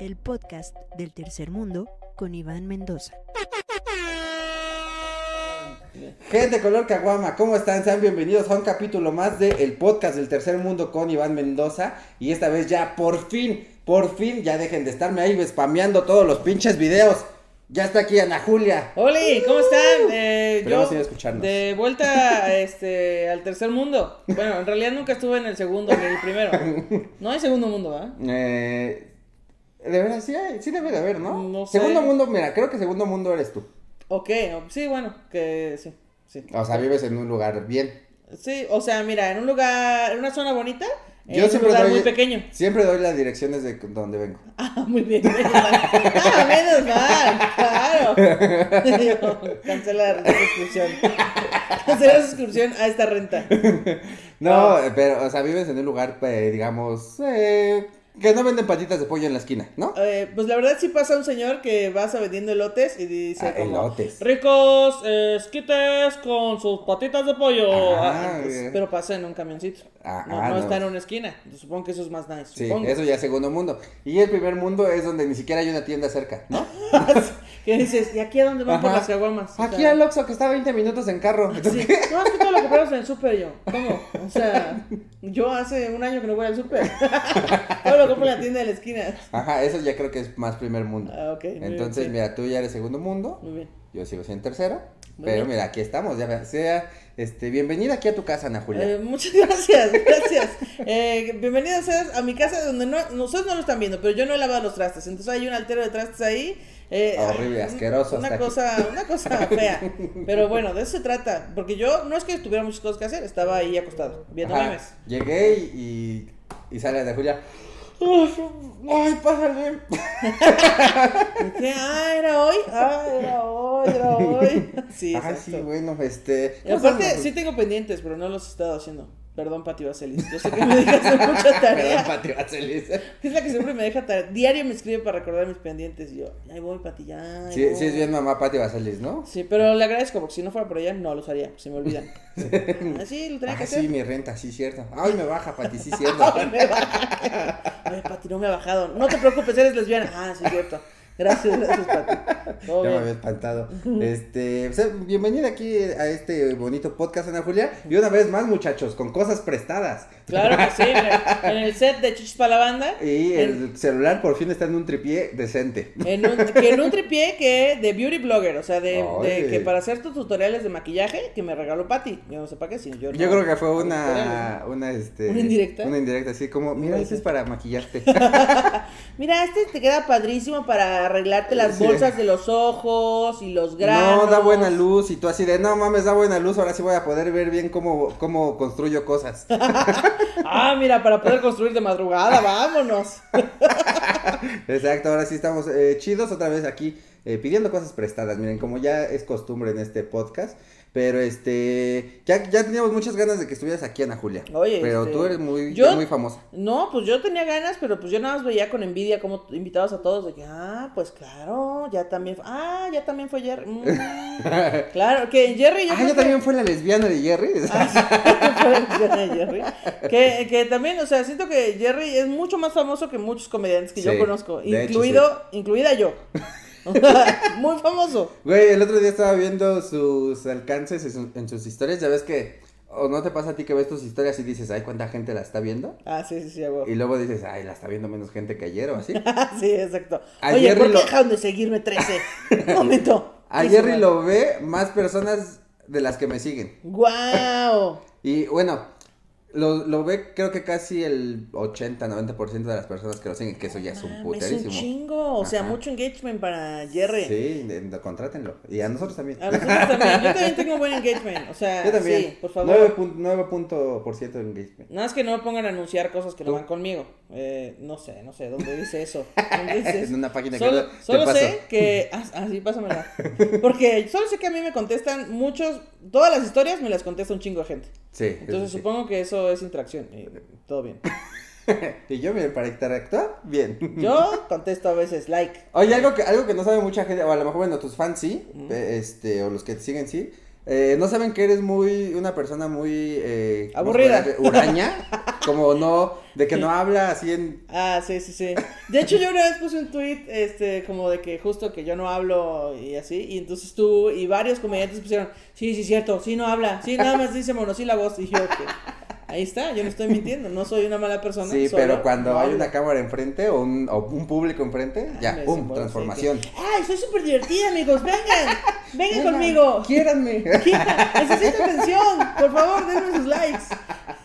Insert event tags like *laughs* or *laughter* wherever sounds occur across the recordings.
el podcast del tercer mundo con Iván Mendoza. Gente color caguama, ¿cómo están? Sean bienvenidos a un capítulo más de el podcast del tercer mundo con Iván Mendoza. Y esta vez ya, por fin, por fin, ya dejen de estarme ahí spameando todos los pinches videos. Ya está aquí Ana Julia. Oli, ¿cómo están? Eh, yo de vuelta *laughs* este, al tercer mundo. Bueno, en realidad nunca estuve en el segundo ni el primero. *laughs* No hay segundo mundo, ¿ah? Eh, de verdad, sí, hay- sí debe de haber, ¿no? No sé. Segundo mundo, mira, creo que segundo mundo eres tú. Ok, sí, bueno, que sí, sí. O sea, vives en un lugar bien. Sí, o sea, mira, en un lugar, en una zona bonita, en Yo un siempre lugar doy- muy pequeño. Siempre doy las direcciones de donde vengo. *laughs* Ah, muy bien. menos *laughs* mal. Ah, menos mal, claro. *laughs* Cancela la suscripción. Cancela la suscripción a esta renta. No, pero, o sea, vives en un lugar, eh, digamos, eh, que no venden patitas de pollo en la esquina, ¿no? Eh, pues la verdad sí pasa un señor que vas a vendiendo elotes y dice Ah, como, elotes. ricos esquites con sus patitas de pollo. Ah, Ah, pues, pero pasa en un camioncito. Ah, no ah, no no. está en una esquina. Supongo que eso es más nice. Sí, supongo. eso ya es segundo mundo. Y el primer mundo es donde ni siquiera hay una tienda cerca, ¿no? *laughs* ¿Qué dices? ¿Y aquí a dónde van por Ajá. las caguamas? O Aquí sea, al Oxxo que está a 20 minutos en carro. Sí, no, es que todo lo compramos en el súper yo. ¿Cómo? O sea, yo hace un año que no voy al súper. *laughs* lo compro en la tienda de la esquina. Ajá, eso ya creo que es más primer mundo. Ah, ok. bien, Entonces, mira, tú ya eres segundo mundo, Muy bien. yo sigo siendo tercero. Muy pero bien. mira, aquí estamos, ya sea, este, bienvenida aquí a tu casa, Ana Julia. Eh, muchas *laughs* gracias, gracias. Eh, bienvenidos seas a mi casa donde no, nosotros no lo están viendo, pero yo no he lavado los trastes. Entonces hay un altero de trastes ahí. eh, Horrible, ah, asqueroso Una aquí. cosa, una cosa *laughs* fea. Pero bueno, de eso se trata. Porque yo no es que tuviera muchas cosas que hacer, estaba ahí acostado, viendo memes. Llegué y, y, y sale Ana Julia. Ay, pásale. *laughs* Dije, ah, era hoy, ah, era hoy, era hoy. *laughs* Sí, exacto. sí, bueno, este. Y aparte, sí tengo pendientes, pero no los he estado haciendo. Perdón, Pati Vaselis. Yo sé que me dejas hacer mucha *laughs* tarea. Perdón, Pati Vaselis. *laughs* Es la que siempre me deja tarea. Diario me escribe para recordar mis pendientes. Y yo, ahí voy, Pati, ya. ahí Sí, voy". sí es bien mamá Pati Vaselis, ¿no? Sí, pero le agradezco porque si no fuera por ella, no los haría. Se me olvidan. *laughs* Así lo tenía que Ah, hacer. sí, mi renta, sí, cierto. Ay, me baja, Pati, sí, cierto. Ay, me baja. Ay, Pati, no me ha bajado. No te preocupes, eres lesbiana. Ah, sí, cierto. Gracias, gracias, Pati. *laughs* Todo Ya me había espantado. Este, o sea, bienvenida aquí a este bonito podcast, Ana Julia. Y una vez más, muchachos, con cosas prestadas. Claro que sí. En el set de Chichis para la banda. Y el celular por fin está en un tripié decente. En un, que en un tripié que de beauty blogger, o sea, de, que para hacer tus tutoriales de maquillaje que me regaló Patty. Yo no sé para qué, si yo no- Yo creo que fue una, una, este... ¿Una indirecta? Una indirecta, así como, mira, este es para maquillarte. *laughs* Mira, este te queda padrísimo para arreglarte las Sí. bolsas de los ojos y los granos. No, da buena luz y tú así de, no mames, da buena luz, ahora sí voy a poder ver bien cómo, cómo construyo cosas. *laughs* Ah, mira, para poder construir de madrugada, vámonos. Exacto, ahora sí estamos eh, chidos otra vez aquí eh, pidiendo cosas prestadas, miren, como ya es costumbre en este podcast, pero este, ya, ya teníamos muchas ganas de que estuvieras aquí, Ana Julia. Oye, pero este, tú eres muy, yo- muy famosa. No, pues yo tenía ganas, pero pues yo nada más veía con envidia como invitabas a todos de que, ah, pues claro, ya también, ah, ya también fue Jerry. Mm, *laughs* claro, que Jerry yo Ah, ya también fue la lesbiana de Jerry. Ah, sí, *laughs* fue la lesbiana de Jerry. Que, que también, o sea, siento que Jerry es mucho más famoso que muchos comediantes que Sí, yo conozco, hecho, incluido, incluida yo. *laughs* Muy famoso. Güey, el otro día estaba viendo sus alcances en, su- en sus historias, ya ves que, o no te pasa a ti que ves tus historias y dices, ay, ¿cuánta gente la está viendo? Ah, sí, sí, sí. Y luego dices, ay, la está viendo menos gente que ayer o así. *laughs* sí, exacto. A Oye, ¿por qué lo- dejaron de seguirme 13? *laughs* Un momento. A Jerry lo ve más personas de las que me siguen. ¡Guau! Y bueno, lo, lo ve creo que casi el 80-90% de las personas que lo siguen, que eso ya es un Ah, es puterísimo. un chingo, o sea, Ajá. mucho engagement para Jerry. Sí, de- de- contrátenlo. Y a nosotros también. A nosotros también. Yo también tengo buen *laughs* engagement. O sea, Yo también. sí, por favor. 9 pun- 9 punto por ciento de engagement. Nada más que no me pongan a anunciar cosas que no van conmigo. Eh, no sé, no sé, ¿dónde dice eso? *laughs* ¿Dónde dice eso? En una página que solo, no- te solo paso. sé que. Ah, ah, sí, pásamela. *laughs* Porque solo sé que a mí me contestan muchos. Todas las historias me las contesta un chingo de gente. Sí. Entonces sí. supongo que eso es interacción. y todo bien. *laughs* y yo, para interactuar, bien. Yo *laughs* contesto a veces like. Oye, algo que, algo que no sabe mucha gente, o a lo mejor, bueno, tus fans sí, eh, este, o los que te siguen sí, Eh, ¿No saben que eres muy, una persona muy... Eh, ¿cómo se Aburrida. Huraña, *laughs* como no, de que no habla así en... Ah, sí, sí, sí. De hecho, yo una vez puse un tweet, este, como de que justo que yo no hablo y así, y entonces tú y varios comediantes pusieron, sí, sí, cierto, sí, no habla, sí, nada más dice monosílabos, y yo, que ahí está, yo no estoy mintiendo, no soy una mala persona. Sí, solo pero cuando no hay una cámara enfrente o un, o un público enfrente, Ah, ya, ¡pum! Transformación. sí, que, Ay, soy súper divertida, amigos, vengan, *laughs* vengan Venga, conmigo. Quiéranme. Necesito atención, por favor, denme sus likes.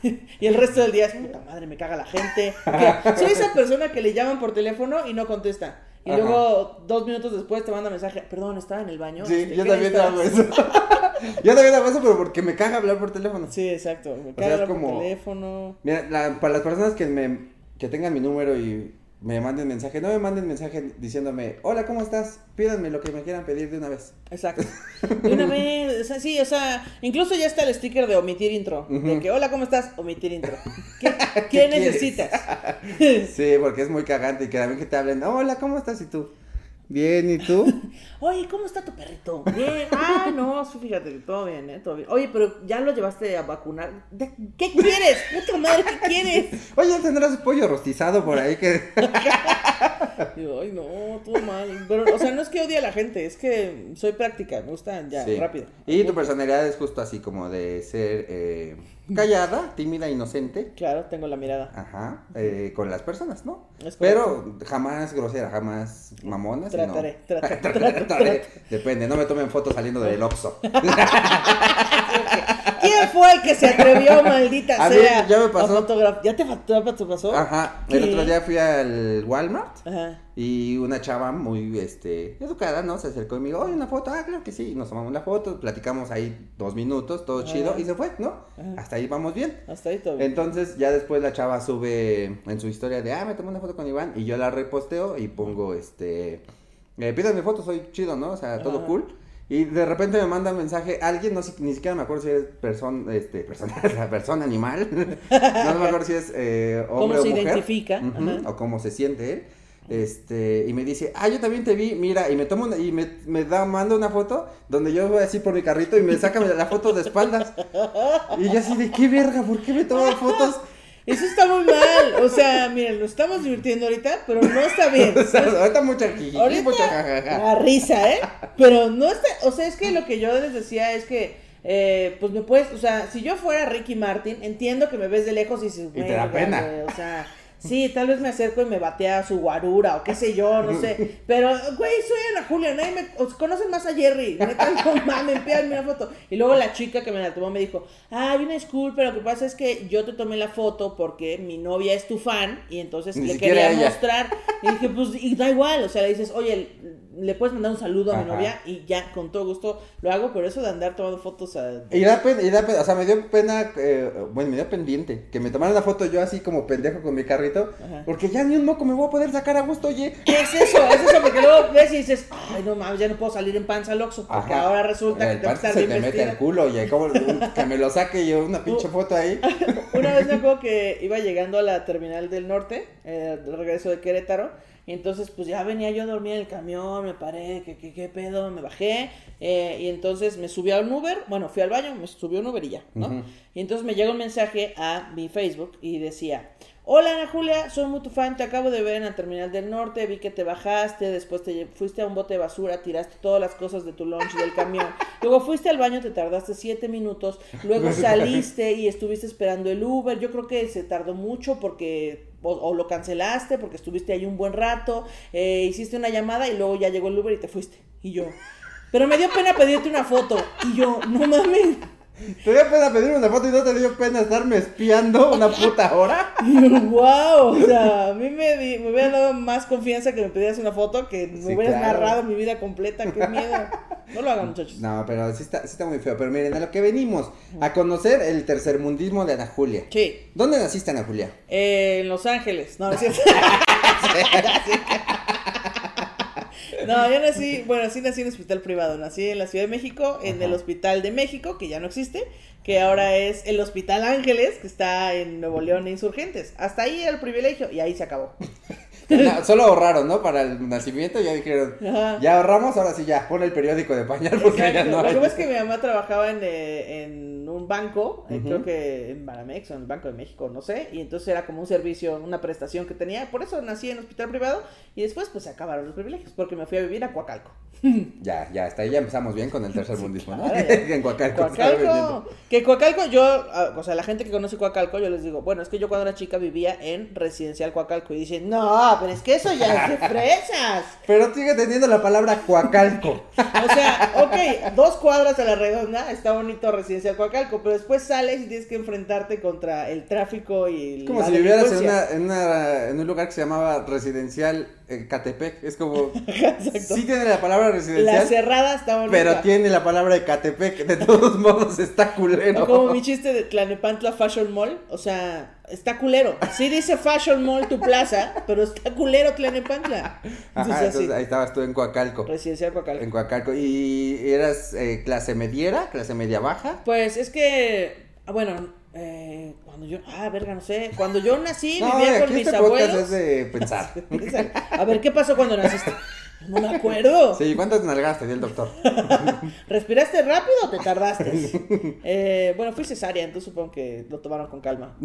*laughs* Y el resto del día es, puta madre, me caga la gente. *laughs* Soy esa persona que le llaman por teléfono y no contesta. Y Ajá. luego, dos minutos después, te manda mensaje, perdón, estaba en el baño. Sí, este, yo ¿qué también hago necesitas?". eso. *laughs* yo también hago eso, pero porque me caga hablar por teléfono. Sí, exacto, me caga es hablar como- por teléfono. Mira, la- para las personas que me que tengan mi número y me manden mensaje, no me manden mensaje diciéndome, hola, ¿cómo estás? Pídanme lo que me quieran pedir de una vez. Exacto. *laughs* De una vez, o sea, sí, o sea, incluso ya está el sticker de omitir intro. De que, hola, ¿cómo estás? Omitir intro. *laughs* ¿Qué, qué ¿Qué necesitas? *laughs* Sí, porque es muy cagante y que también que te hablen, hola, ¿cómo estás? Y tú, bien, ¿y tú? *laughs* Oye, ¿cómo está tu perrito? Bien. Ah, no, fíjate, todo bien, ¿eh? Todo bien. Oye, pero ya lo llevaste a vacunar. ¿De- ¿Qué quieres? Puta madre, ¿qué quieres? *laughs* Oye, tendrás pollo rostizado por ahí que... *laughs* Ay, no, todo mal. Pero, o sea, no es que odie a la gente, es que soy práctica, me gusta ya, Sí. rápido. Y tu personalidad es justo así como de ser eh, callada, tímida, inocente. Claro, tengo la mirada. Ajá, eh, con las personas, ¿no? Pero jamás grosera, jamás mamona. *laughs* trataré, Trataré, trataré. trataré. Depende, no me tomen fotos saliendo del Oxxo. *laughs* ¿Quién fue el que se atrevió, *laughs* maldita A mí sea? ya me pasó. a ¿Ya te, te pasó? Ajá, el otro día fui al Walmart Ajá. y una chava muy, este, educada, ¿no? Se acercó y me dijo, oye, una foto, ah, claro que sí. Y nos tomamos la foto, platicamos ahí dos minutos, todo Ajá. chido, y se fue, ¿no? Ajá. Hasta ahí vamos bien. Hasta ahí todo bien. Entonces ya después la chava sube en su historia de, ah, me tomé una foto con Iván y yo la reposteo y pongo, este, eh, pídanme fotos, soy chido, ¿no? O sea, todo cool. Y de repente me manda un mensaje alguien, no sé, ni siquiera me acuerdo si es persona, este, persona, *laughs* persona animal, *laughs* no me acuerdo si es eh, hombre ¿Cómo se o mujer. identifica? Ujú, Ajá. o cómo se siente él. Este, y me dice, ah, yo también te vi, mira, y me toma una, y me, me da, manda una foto donde yo voy así por mi carrito y me saca la foto de espaldas. Y yo así de, ¿qué verga? ¿Por qué me toman fotos? Eso está muy mal. O sea, miren, nos estamos divirtiendo ahorita, pero no está bien. *laughs* O sea, ahorita mucha Ahorita mucha jajaja. la risa, ¿eh? Pero no está, o sea, es que lo que yo les decía es que, eh, pues me puedes, o sea, si yo fuera Ricky Martin, entiendo que me ves de lejos y dices, Y te da "Verga, pena". güey", o sea, sí, tal vez me acerco y me batea su guarura o qué sé yo, no sé, *laughs* pero, güey, soy Ana Julia, nadie me, os conocen más a Jerry, neta, no *laughs* mames, pídanme una foto. Y luego la chica que me la tomó me dijo, ay, una disculpa, lo que pasa es que yo te tomé la foto porque mi novia es tu fan y entonces Ni le quería ella. mostrar. Y dije, pues, y da igual, o sea, le dices, oye, le puedes mandar un saludo a mi novia y ya, con todo gusto lo hago, pero eso de andar tomando fotos a... Y da pena, y da pena, o sea, me dio pena, eh, bueno, me dio pendiente, que me tomaran una foto yo así como pendejo con mi carrito, Ajá. porque ya ni un moco me voy a poder sacar a gusto, oye. ¿Qué es eso? Es eso, porque luego ves y dices, ay, no mames, ya no puedo salir en panza al Oxxo, porque Ajá. ahora resulta que El tengo que estar se bien te mete el culo, oye, como que me lo saque yo una *laughs* pinche foto ahí. *laughs* Una vez me acuerdo que iba llegando a la terminal del norte, eh, regreso de Querétaro, y entonces pues ya venía yo a dormir en el camión, me paré, que qué, qué pedo, me bajé, eh, y entonces me subí a un Uber, bueno, fui al baño, me subí a un Uber y ya, ¿no? Y entonces me llega un mensaje a mi Facebook y decía, hola Ana Julia, soy muy tu fan, te acabo de ver en la terminal del norte, vi que te bajaste, después te fuiste a un bote de basura, tiraste todas las cosas de tu lunch del camión, *laughs* luego fuiste al baño, te tardaste siete minutos, luego *laughs* saliste y estuviste esperando el Uber, yo creo que se tardó mucho porque o, lo cancelaste porque estuviste ahí un buen rato, eh, hiciste una llamada y luego ya llegó el Uber y te fuiste. Y yo, pero me dio pena pedirte una foto. Y yo, no mames. ¿Te dio pena pedirme una foto y no te dio pena estarme espiando una puta hora? *laughs* Wow, o sea, a mí me, di- me hubiera dado más confianza que me pidieras una foto que me Sí, hubieras claro. narrado mi vida completa, qué miedo. No lo hagan, muchachos. No, pero sí está, sí está muy feo. Pero miren, a lo que venimos, a conocer el tercermundismo de Ana Julia. Sí, ¿Dónde naciste, Ana Julia? eh, en Los Ángeles, no, no es cierto. *laughs* No, yo nací, bueno, sí nací en hospital privado, nací en la Ciudad de México, en Ajá. el Hospital de México, que ya no existe, que ahora es el Hospital Ángeles, que está en Nuevo León e Insurgentes. Hasta ahí era el privilegio y ahí se acabó. Solo ahorraron, ¿no? Para el nacimiento ya dijeron, Ajá. ya ahorramos, ahora sí ya, pon el periódico de pañal porque ya no Lo hay. que pasa es que mi mamá trabajaba en, eh, en un banco, eh, creo que en Banamex o en el Banco de México, no sé, y entonces era como un servicio, una prestación que tenía, por eso nací en hospital privado y después pues se acabaron los privilegios porque me fui a vivir a Coacalco. *laughs* Ya, ya, hasta ahí ya empezamos bien con el tercer mundismo, ¿no? claro, *laughs* en. Coacalco, que Coacalco, yo, ah, o sea, la gente que conoce Coacalco, yo les digo, bueno, es que yo cuando era chica vivía en residencial Coacalco y dicen, no, pero es que eso ya es de fresas. *laughs* Pero sigue teniendo la palabra Coacalco. O sea, ok, dos cuadras a la redonda, está bonito residencial Coacalco, pero después sales y tienes que enfrentarte contra el tráfico y Es como la si vivieras en, delincuencia. una, en, una- en un lugar que se llamaba residencial eh, Catepec. Es como. *laughs* Exacto. Sí tiene la palabra La residencial, cerrada está bonita. pero tiene la palabra de Catepec. De todos modos, está culero. Como mi chiste de Tlanepantla Fashion Mall, o sea, está culero. Sí dice Fashion Mall tu plaza, pero está culero Tlanepantla. Entonces, Ajá, entonces ahí estabas tú en Coacalco. residencial Coacalco. En Coacalco. ¿Y eras eh, clase mediera, clase media baja? Pues es que, bueno, eh, cuando yo, ah, verga, no sé, cuando yo nací *laughs* No, vivía con mis este abuelos. es de pensar. *laughs* A ver, ¿qué pasó cuando naciste? No me acuerdo. Sí, ¿cuántas nalgadas te dio el doctor? *laughs* ¿Respiraste rápido o te tardaste? Eh, bueno, fui cesárea, entonces supongo que lo tomaron con calma.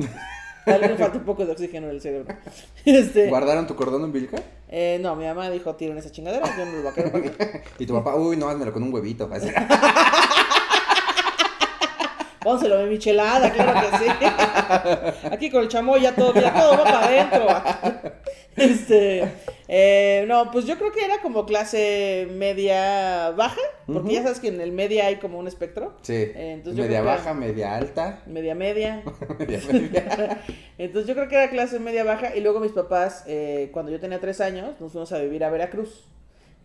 Tal vez falta un poco de oxígeno en el cerebro. *laughs* Este, ¿Guardaron tu cordón umbilical? eh, no, mi mamá dijo, tiren esa chingadera, yo no lo voy a querer para qué". *laughs* Y tu papá, uy, no, házmelo con un huevito. *laughs* Pónselo de michelada, claro que sí. Aquí con el chamoy ya todo, mira, todo va para adentro. Este, eh, no, pues yo creo que era como clase media baja, porque ya sabes que en el media hay como un espectro. Sí. Eh, entonces yo media creo que- baja, media alta. Media media. *laughs* media media. Entonces yo creo que era clase media baja y luego mis papás, eh, cuando yo tenía tres años, nos fuimos a vivir a Veracruz,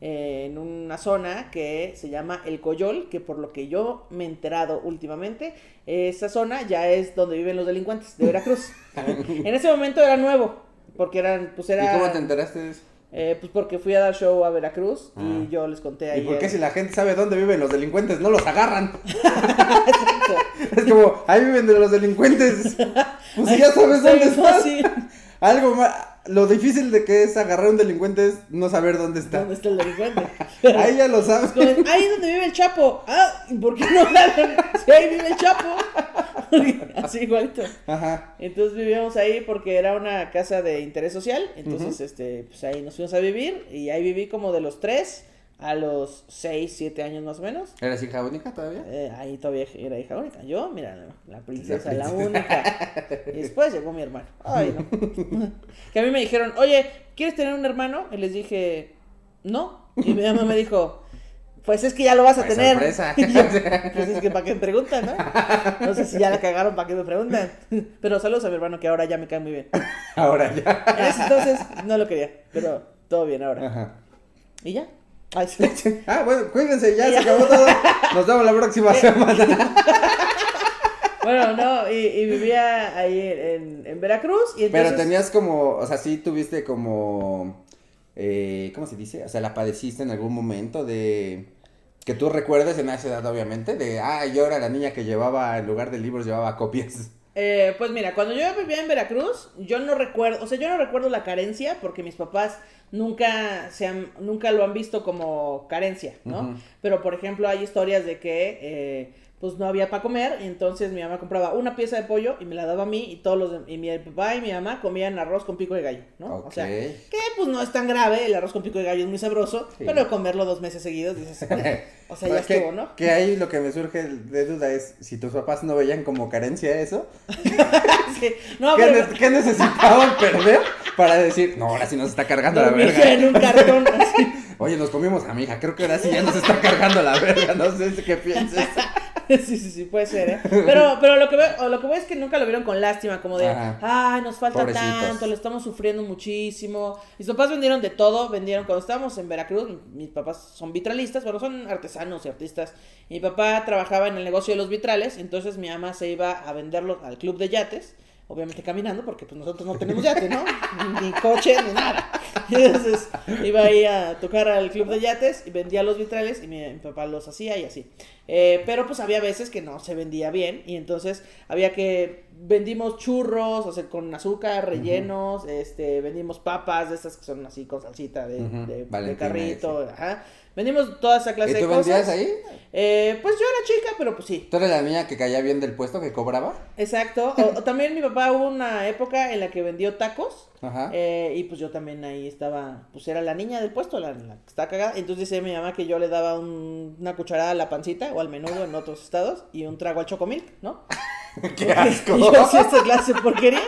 eh, en una zona que se llama El Coyol, que por lo que yo me he enterado últimamente, esa zona ya es donde viven los delincuentes de Veracruz. *laughs* en ese momento era nuevo, porque eran, pues era... ¿Y cómo te enteraste de eso? eh, pues porque fui a dar show a Veracruz Ah. y yo les conté ahí. ¿Y por qué si la gente sabe dónde viven los delincuentes no los agarran? *laughs* Es como, ahí viven de los delincuentes. *laughs* Pues si Ay, ya sabes dónde están. Algo más. Lo difícil de que es agarrar a un delincuente es no saber dónde está. ¿Dónde está el delincuente? *laughs* Ahí ya lo sabes. Ahí es donde vive el Chapo. Ah, ¿y ¿por qué no hablan? *laughs* Si ahí vive el Chapo. *laughs* Así igualito. Ajá. Entonces vivíamos ahí porque era una casa de interés social. Entonces, este, pues ahí nos fuimos a vivir. Y ahí viví como de los 3 a los 6, 7 años más o menos. ¿Eres hija única todavía? Eh, ahí todavía era hija única. Yo, mira, la princesa, La única. *laughs* Y después llegó mi hermano. Ay, no. *laughs* que a mí me dijeron, oye, ¿quieres tener un hermano? Y les dije, no. Y mi mamá me dijo, pues es que ya lo vas a Pues, tener. sorpresa. *laughs* Yo, pues es que para qué me preguntan, ¿no? No sé si ya la cagaron, para qué me preguntan. Pero saludos a mi hermano que ahora ya me cae muy bien. Ahora ya. En ese entonces no lo quería, pero todo bien ahora. Ajá. ¿Y ya? Ay, sí. *laughs* Ah, bueno, cuídense, ya se acabó todo. Nos vemos la próxima *laughs* semana. Bueno, no, y, y vivía ahí en, en Veracruz. Y entonces, Pero tenías como, o sea, sí tuviste como, eh, ¿cómo se dice? O sea, la padeciste en algún momento de, que tú recuerdes en esa edad, obviamente, de, ah, yo era la niña que llevaba, en lugar de libros, llevaba copias. Eh, pues mira, cuando yo vivía en Veracruz, yo no recuerdo, o sea, yo no recuerdo la carencia porque mis papás nunca se han, nunca lo han visto como carencia, ¿no? Pero por ejemplo hay historias de que eh, pues no había para comer, y entonces mi mamá compraba una pieza de pollo y me la daba a mí y todos los y mi papá y mi mamá comían arroz con pico de gallo, ¿no? O sea, que pues no es tan grave, el arroz con pico de gallo es muy sabroso, Sí. pero comerlo dos meses seguidos dices, *laughs* o sea, ya que, estuvo, ¿no? Que ahí lo que me surge de duda es, si tus papás no veían como carencia eso, *laughs* Sí. No, ¿qué, pero ne- qué necesitaban perder para decir, no, ahora sí nos está cargando la verga? en un cartón *laughs* así. Oye, nos comimos a mi hija, creo que ahora sí ya nos está cargando la verga, no sé qué pienses. *laughs* Sí, sí, sí, puede ser, ¿eh? Pero, *laughs* pero lo que veo, lo que veo es que nunca lo vieron con lástima, como de, Ajá. ay, nos falta Pobrecitos. tanto, le estamos sufriendo muchísimo. Mis papás vendieron de todo, vendieron, cuando estábamos en Veracruz, mis papás son vitralistas, bueno, son artesanos y artistas. Mi papá trabajaba en el negocio de los vitrales, entonces mi mamá se iba a venderlos al club de yates. Obviamente caminando, porque pues nosotros no tenemos yate, ¿no? *laughs* Ni coche, ni nada. Y entonces iba ahí a tocar al club de yates y vendía los vitrales y mi, mi papá los hacía y así. Eh, pero pues había veces que no se vendía bien y entonces había que vendimos churros, o sea, con azúcar, rellenos, este, vendimos papas de esas que son así con salsita de, carrito, ajá. Vendimos toda esa clase ¿Y de tú cosas. vendías ahí? Eh, pues yo era chica, pero pues sí. ¿Tú eres la niña que caía bien del puesto que cobraba? Exacto. O, o también mi papá hubo una época en la que vendió tacos. Ajá. eh, y pues yo también ahí estaba, pues era la niña del puesto, la, la que está cagada. Entonces dice mi mamá que yo le daba un- una cucharada a la pancita o al menudo en otros estados y un trago al chocomilk, ¿no? *laughs* ¡Qué asco! *laughs* Y yo hacía esta clase de porquería.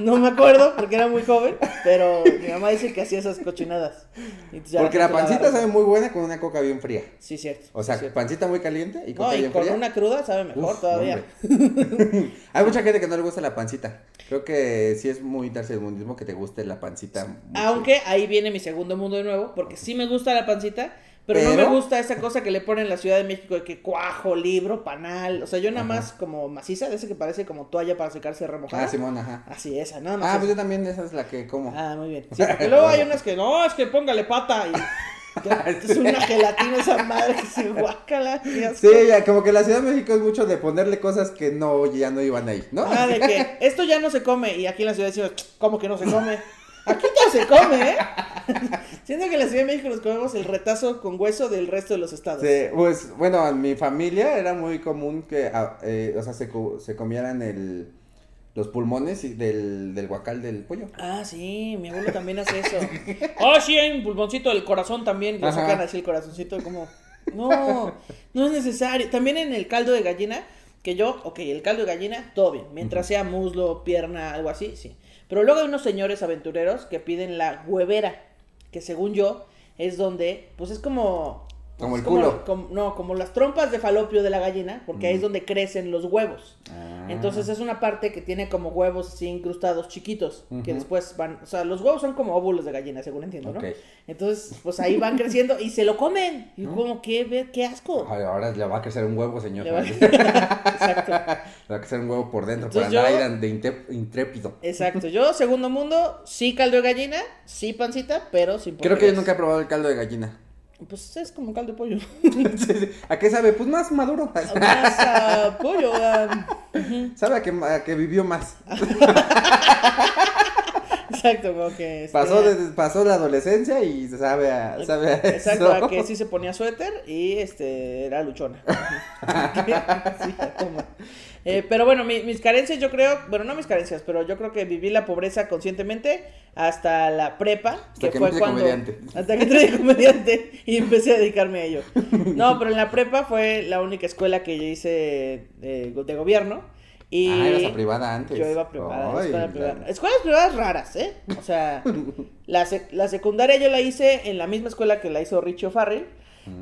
No me acuerdo porque era muy joven, pero mi mamá dice que hacía esas cochinadas. Y ya Porque la pancita sabe muy buena con una coca bien fría. Sí, cierto. O sea, cierto. pancita muy caliente y No, coca y bien con fría. una cruda sabe mejor Uf, todavía. *laughs* Hay mucha gente que no le gusta la pancita. Creo que sí es muy tercermundismo que te guste la pancita. mucho. Aunque ahí viene mi segundo mundo de nuevo, porque sí me gusta la pancita, pero, no me gusta esa cosa que le ponen en la Ciudad de México de que cuajo, libro, panal. O sea, yo nada Ajá. más como maciza, de ese que parece como toalla para secarse remojada. Ah, Simón, ajá. Así, esa, nada más. Ah, pues yo también esa es la que como. Ah, muy bien. Sí, porque luego hay unas que no, es que póngale pata y *laughs* es una gelatina esa madre *laughs* que se guácala. Sí, ya, como que la Ciudad de México es mucho de ponerle cosas que no, ya no iban ahí, ¿no? Ah, de que *laughs* esto ya no se come y aquí en la ciudad decimos, ¿cómo que no se come? Aquí todo se come, ¿eh? *laughs* Siento que en la Ciudad de México nos comemos el retazo con hueso del resto de los estados. Sí, pues bueno, en mi familia era muy común que, ah, eh, o sea, se, se comieran el, los pulmones y del, del guacal del pollo. Ah, sí, mi abuelo también hace eso. *laughs* Ah, sí, hay un pulmoncito del corazón también. Le Ajá. sacan así el corazoncito como... No, no es necesario. También en el caldo de gallina, que yo, ok, el caldo de gallina, todo bien. Mientras sea muslo, pierna, algo así, sí. Pero luego hay unos señores aventureros que piden la huevera, que según yo es donde, pues es como... Como el culo. como- no, como las trompas de falopio de la gallina, porque ahí es donde crecen los huevos. Ah. Entonces es una parte que tiene como huevos así incrustados chiquitos, que después van, o sea, los huevos son como óvulos de gallina, según entiendo, ¿no? Entonces, pues ahí van creciendo y se lo comen. Y como, qué, qué asco. Ay, ahora le va a crecer un huevo, señor. Le va- *laughs* Le Exacto, va a crecer un huevo por dentro Entonces para yo- de intrépido. exacto. Yo, segundo mundo, sí caldo de gallina, sí pancita, pero sin Creo que yo nunca he probado el caldo de gallina. Pues es como caldo de pollo. *laughs* ¿A qué sabe? Pues más maduro. *laughs* Más a pollo. Sabe a que, a que vivió más. *laughs* Exacto, como que... este, Pasó, de- pasó la adolescencia y sabe a, sabe a Exacto, eso. a que sí se ponía suéter y este era luchona. Sí, ya, toma. Eh, pero bueno, mi- mis carencias yo creo, bueno, no mis carencias, pero yo creo que viví la pobreza conscientemente hasta la prepa, Hasta que fue entré cuando comediante. hasta que entré de comediante y empecé a dedicarme a ello. No, pero en la prepa fue la única escuela que yo hice eh, de gobierno y Ah, ibas a privada antes. yo iba a privada, Ay, escuela la- privada. Escuelas privadas raras, ¿eh? O sea, *laughs* la, sec- la secundaria yo la hice en la misma escuela que la hizo Richie O'Farrell.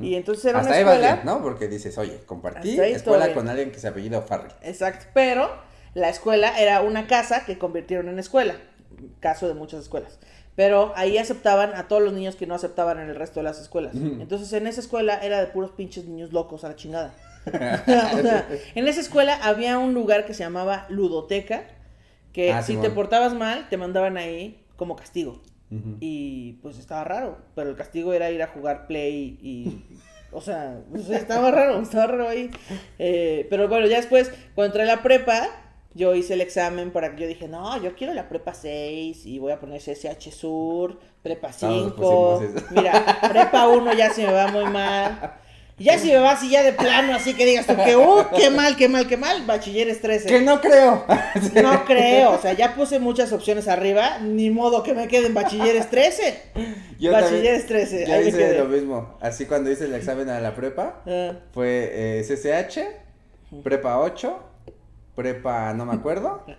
Y entonces era Hasta una escuela. bien, ¿no? Porque dices, oye, compartí escuela con alguien que se apellida Farrell. Exacto, pero la escuela era una casa que convirtieron en escuela, caso de muchas escuelas. Pero ahí aceptaban a todos los niños que no aceptaban en el resto de las escuelas. Entonces en esa escuela era de puros pinches niños locos a la chingada. *laughs* *laughs* O sea, en esa escuela había un lugar que se llamaba ludoteca, que Ah, si te portabas mal te mandaban ahí como castigo. Y pues estaba raro, pero el castigo era ir a jugar play y... O sea, pues, estaba raro, estaba raro ahí. Eh, pero bueno, ya después, cuando entré a la prepa, yo hice el examen para que yo dije, no, yo quiero la prepa 6 y voy a poner CSH Sur, prepa Todos 5. pusimos eso. Mira, prepa 1 ya se me va muy mal. Ya si me va así ya de plano, así que digas tú que, uh, qué mal, qué mal, qué mal, bachilleres 13. Que no creo. *laughs* No creo, o sea, ya puse muchas opciones arriba, ni modo que me quede en bachilleres 13. Yo bachilleres también- 13, Yo ahí hice lo mismo. Así cuando hice el examen a la prepa, Ah, fue eh, CCH, prepa 8, prepa no me acuerdo. *laughs*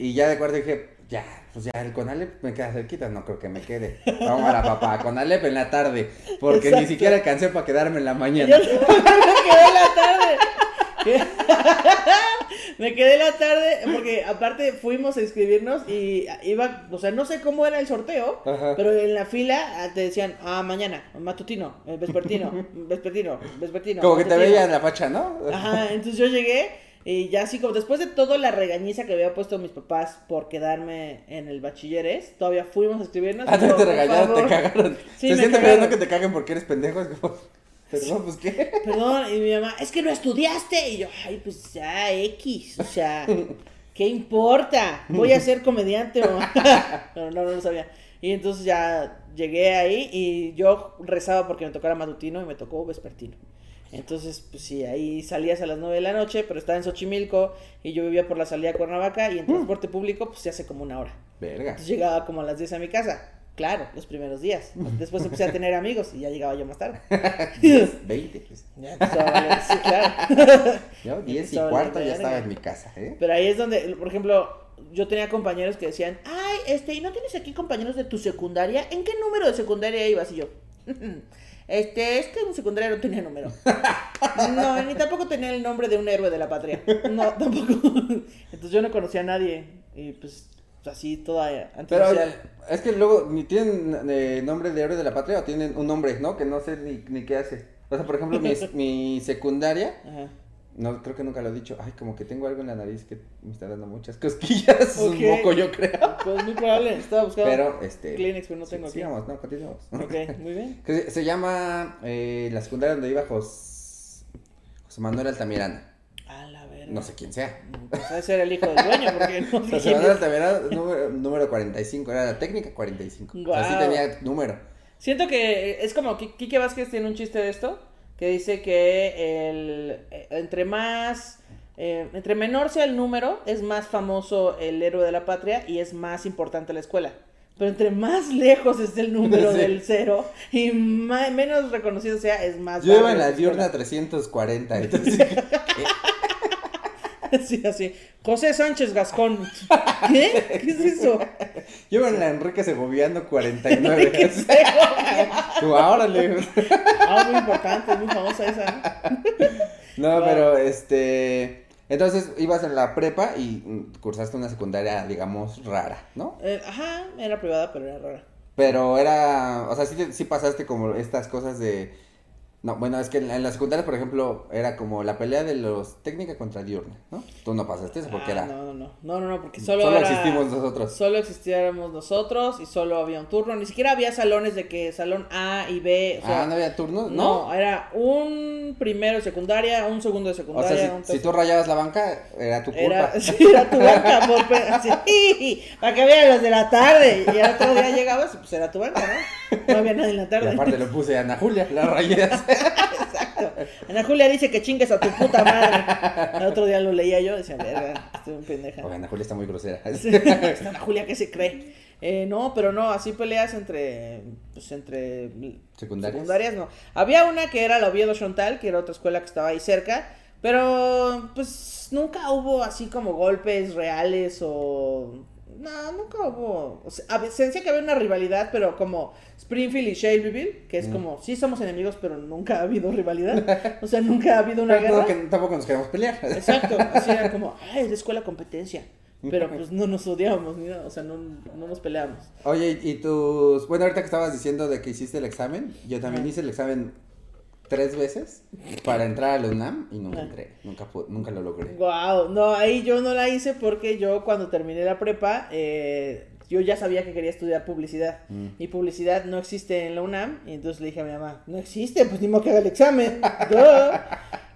Y ya de cuarto dije, ya, pues ya el Conalep me queda cerquita, no creo que me quede. Vamos a la papá, Conalep en la tarde, porque ni siquiera alcancé para quedarme en la yo mañana. *laughs* me quedé la tarde. *laughs* Me quedé la tarde porque aparte fuimos a inscribirnos y iba, o sea, no sé cómo era el sorteo, Ajá. pero en la fila ah, te decían, ah, mañana, matutino, eh, vespertino, vespertino, vespertino. Como que te matutino". veía en la facha, ¿no? Ajá, entonces yo llegué y ya así como después de toda la regañiza que había puesto mis papás por quedarme en el bachilleres, todavía fuimos a escribirnos. Ah, te, regañaron, te cagaron. Sí, te sientes que te caguen porque eres pendejo. Es como, perdón, pues qué. *laughs* Perdón, y mi mamá, es que no estudiaste. Y yo, ay, pues ya, X, o sea, *laughs* ¿qué importa? Voy a ser comediante. *laughs* o- Pero no, no lo sabía. Y entonces ya llegué ahí y yo rezaba porque me tocara matutino y me tocó vespertino. Entonces, pues sí, ahí salías a las 9 de la noche, pero estaba en Xochimilco y yo vivía por la salida a Cuernavaca y en transporte público pues se hace como una hora. Verga. Entonces llegaba como a las 10 a mi casa. Claro, los primeros días. Después empecé a tener amigos y ya llegaba yo más tarde. *laughs* 20, pues. Ya valer- sí, claro. *laughs* Yo 10 y cuarto ya estaba en mi casa, ¿eh? Pero ahí es donde, por ejemplo, yo tenía compañeros que decían, ay, este, ¿y no tienes aquí compañeros de tu secundaria? ¿En qué número de secundaria ibas? Y yo, *laughs* este, es que en secundaria no tenía número. *laughs* No, ni tampoco tenía el nombre de un héroe de la patria. No, *laughs* tampoco. Entonces yo no conocía a nadie. Y pues, así toda Pero es que luego ni tienen eh, nombre de héroe de la patria o tienen un nombre, ¿no? Que no sé ni, ni qué hace. O sea, por ejemplo, mi, *laughs* mi secundaria, Ajá. No creo que nunca lo he dicho. Ay, como que tengo algo en la nariz que me está dando muchas *laughs* cosquillas. Es Ok. un moco, yo creo. Pues muy probable, estaba buscando. Pero, este. Kleenex, pero no sí, tengo aquí. Sigamos, no, continuamos. Ok, muy *laughs* bien. Se, llama eh, la secundaria donde iba Jos- José Manuel Altamirano. A la verga. No sé quién sea. Pues debe ser el hijo del dueño, porque no sé *laughs* José Manuel es. Altamirano, número, número 45, era la técnica 45. O sea, sí tenía número. Siento que es como que Kike Vázquez tiene un chiste de esto, que dice que el, eh, entre más, eh, entre menor sea el número, es más famoso el héroe de la patria y es más importante la escuela. Pero entre más lejos esté el número *laughs* Sí. del cero y ma- menos reconocido sea, es más Yo iba en la diurna 340, entonces. *laughs* *laughs* Sí, así. José Sánchez Gascón. *laughs* ¿Qué? ¿Qué es eso? yo en la Enrique Segoviano 49. ¿Qué es eso? Tú, órale. Ah, muy importante, muy famosa esa. ¿no? No, Wow. pero este. Entonces ibas en la prepa y mm, cursaste una secundaria, digamos, rara, ¿no? Eh, ajá, era privada, pero era rara. Pero era. O sea, sí, sí pasaste como estas cosas de. No, bueno, es que en la, en la secundaria, por ejemplo, era como la pelea de los técnica contra diurna, ¿no? Tú no pasaste eso porque Ah, era. No, no, no, no, no, no, porque solo, Solo era- existimos nosotros. Solo existiéramos nosotros y solo había un turno. Ni siquiera había salones de que salón A y B. O sea, ah, no había turnos, no, ¿no? era un primero de secundaria, un segundo de O secundaria. sea, un si, tercero. tú rayabas la banca, era tu culpa. Era, *laughs* sí, era tu banca, por, así, *laughs* para que vean los de la tarde. Y al otro día llegabas, pues era tu banca, ¿no? No había nadie en la Y tarde. aparte le puse a Ana Julia, la rayé. Exacto. Ana Julia dice que chingues a tu puta madre. El otro día lo leía yo, decía, verga, estoy un pendeja. Oye, Ana Julia está muy grosera. *laughs* Ana Julia que se cree. Eh, no, pero no, así peleas entre, pues entre ¿Secundarias? secundarias, no. Había una que era la Oviedo Chontal, que era otra escuela que estaba ahí cerca, pero pues nunca hubo así como golpes reales o... No, nunca hubo... O sea, a decía que había una rivalidad, pero como Springfield y Shelbyville, que es Mm. como, sí somos enemigos, pero nunca ha habido rivalidad. O sea, nunca ha habido una Pero guerra. que tampoco nos queremos pelear. Exacto, *laughs* así era como, ay, es de escuela competencia. Pero pues no nos odiábamos, ni nada, o sea, no, no nos peleábamos. Oye, y tus. Bueno, ahorita que estabas diciendo de que hiciste el examen, yo también hice el examen tres veces para entrar a la UNAM y nunca Ajá. entré. Nunca, nunca lo logré. Wow, no, ahí yo no la hice porque yo cuando terminé la prepa, eh, yo ya sabía que quería estudiar publicidad. Mm. Y publicidad no existe en la UNAM, y entonces le dije a mi mamá, no existe, pues ni modo que haga el examen. *laughs*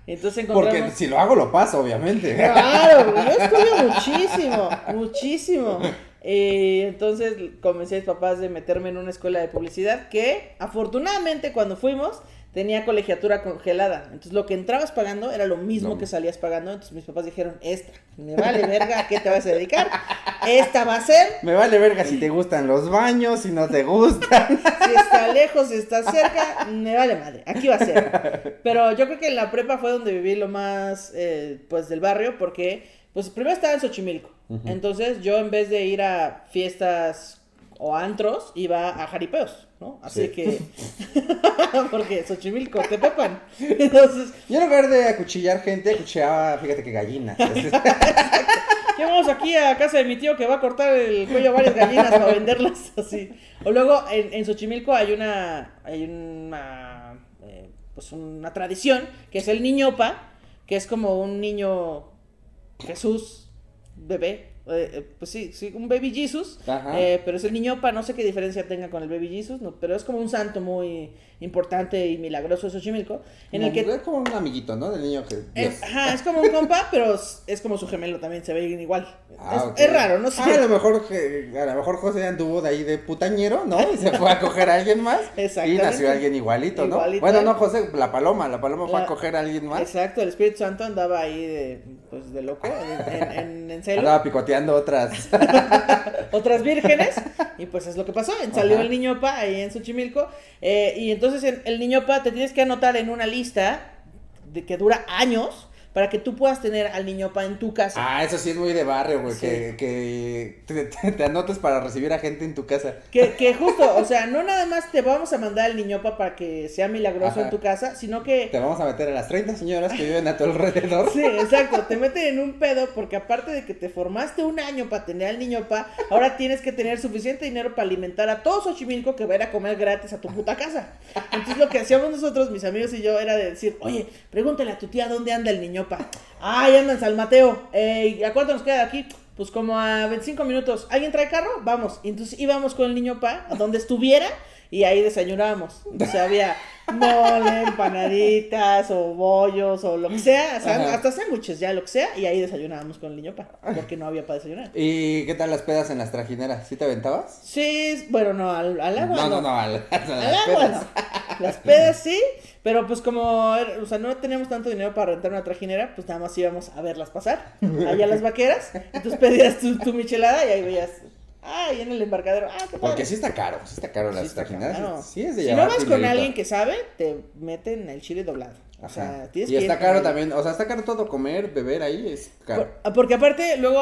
Entonces encontramos... Porque si lo hago, lo paso, obviamente. Claro, yo *laughs* estudio muchísimo, muchísimo. Y entonces convencí a mis papás de meterme en una escuela de publicidad que afortunadamente cuando fuimos tenía colegiatura congelada. Entonces lo que entrabas pagando era lo mismo que salías pagando. Entonces mis papás dijeron, esta, me vale verga, ¿a qué te vas a dedicar? Esta va a ser, Me vale verga si te gustan los baños, si no te gustan. *laughs* si está lejos, si está cerca, me vale madre, aquí va a ser. Pero yo creo que en la prepa fue donde viví lo más, eh, pues, del barrio, porque, pues, primero estaba en Xochimilco. Entonces, yo en vez de ir a fiestas o antros, iba a jaripeos, ¿no? Así Sí. que, *laughs* porque Xochimilco, te pepan. *laughs* Entonces, Yo en lugar de acuchillar gente, acuchillaba, fíjate que gallinas. ¿qué *laughs* vamos aquí a casa de mi tío que va a cortar el cuello a varias gallinas para venderlas así? O luego, en, en Xochimilco hay una, hay una, eh, pues una tradición, que es el niñopa, que es como un niño Jesús, bebé, eh, eh, pues sí, sí, un baby Jesus, Ajá. eh, pero es el niñopa, no sé qué diferencia tenga con el baby Jesus, no, pero es como un santo muy importante y milagroso de Xochimilco, en el que Es como un amiguito, ¿no? Del niño que. Es, ajá, es como un compa, pero es, como su gemelo también, se ve igual. Ah, es, raro, no sé. Ah, a lo mejor que- a lo mejor José anduvo de ahí de putañero, ¿no? Y se fue a coger a alguien más. Y Exactamente. nació alguien igualito, ¿no? Igualito. Bueno, no, José, la paloma, la paloma fue a coger a alguien más. Exacto, el Espíritu Santo andaba ahí de, pues, de loco, en, en, en- en celo. Andaba picoteando otras. *laughs* otras vírgenes, y pues es lo que pasó, salió Ajá. el niñopa ahí en Xochimilco, eh, y entonces en- el niñopa te tienes que anotar en una lista de que dura años para que tú puedas tener al niñopa en tu casa. Ah, eso sí es muy de barrio, güey. Sí. Que, que te, te- te anotes para recibir a gente en tu casa. Que, que justo, o sea, no nada más te vamos a mandar al niñopa para que sea milagroso Ajá. en tu casa, sino que... Te vamos a meter a las 30 señoras que viven a tu alrededor. Sí, exacto, te meten en un pedo porque aparte de que te formaste un año para tener al niño pa, ahora tienes que tener suficiente dinero para alimentar a todo Xochimilco que va a ir a comer gratis a tu puta casa. Entonces lo que hacíamos nosotros, mis amigos y yo, era de decir, oye, pregúntale a tu tía dónde anda el niño pa. Ah, ahí anda en San Mateo. Eh, ¿y ¿A cuánto nos queda de aquí? Pues como a 25 minutos. ¿Alguien trae carro? Vamos. Entonces íbamos con el niño pa a donde estuviera y ahí desayunábamos. O sea, había mole, empanaditas o bollos o lo que sea, o sea, Ajá. hasta sándwiches ya, lo que sea, y ahí desayunábamos con el niño pa, porque no había para desayunar. ¿Y qué tal las pedas en las trajineras? ¿Sí te aventabas? Sí, bueno, no, al, al agua no, no, no, a las, *laughs* a las Al agua pedas. no. Las pedas sí, pero pues como, era- o sea, no teníamos tanto dinero para rentar una trajinera, pues nada más íbamos a verlas pasar, allá las vaqueras, entonces pedías tu, tu michelada y ahí veías, ah, ahí en el embarcadero, ah, qué. Porque sí está caro, sí está caro las trajineras. caro. Sí es de Si no vas con alguien que sabe, te meten el chile doblado. O sea, tienes y que está caro también, o sea, está caro todo comer, beber ahí, es caro. Por- porque aparte, luego,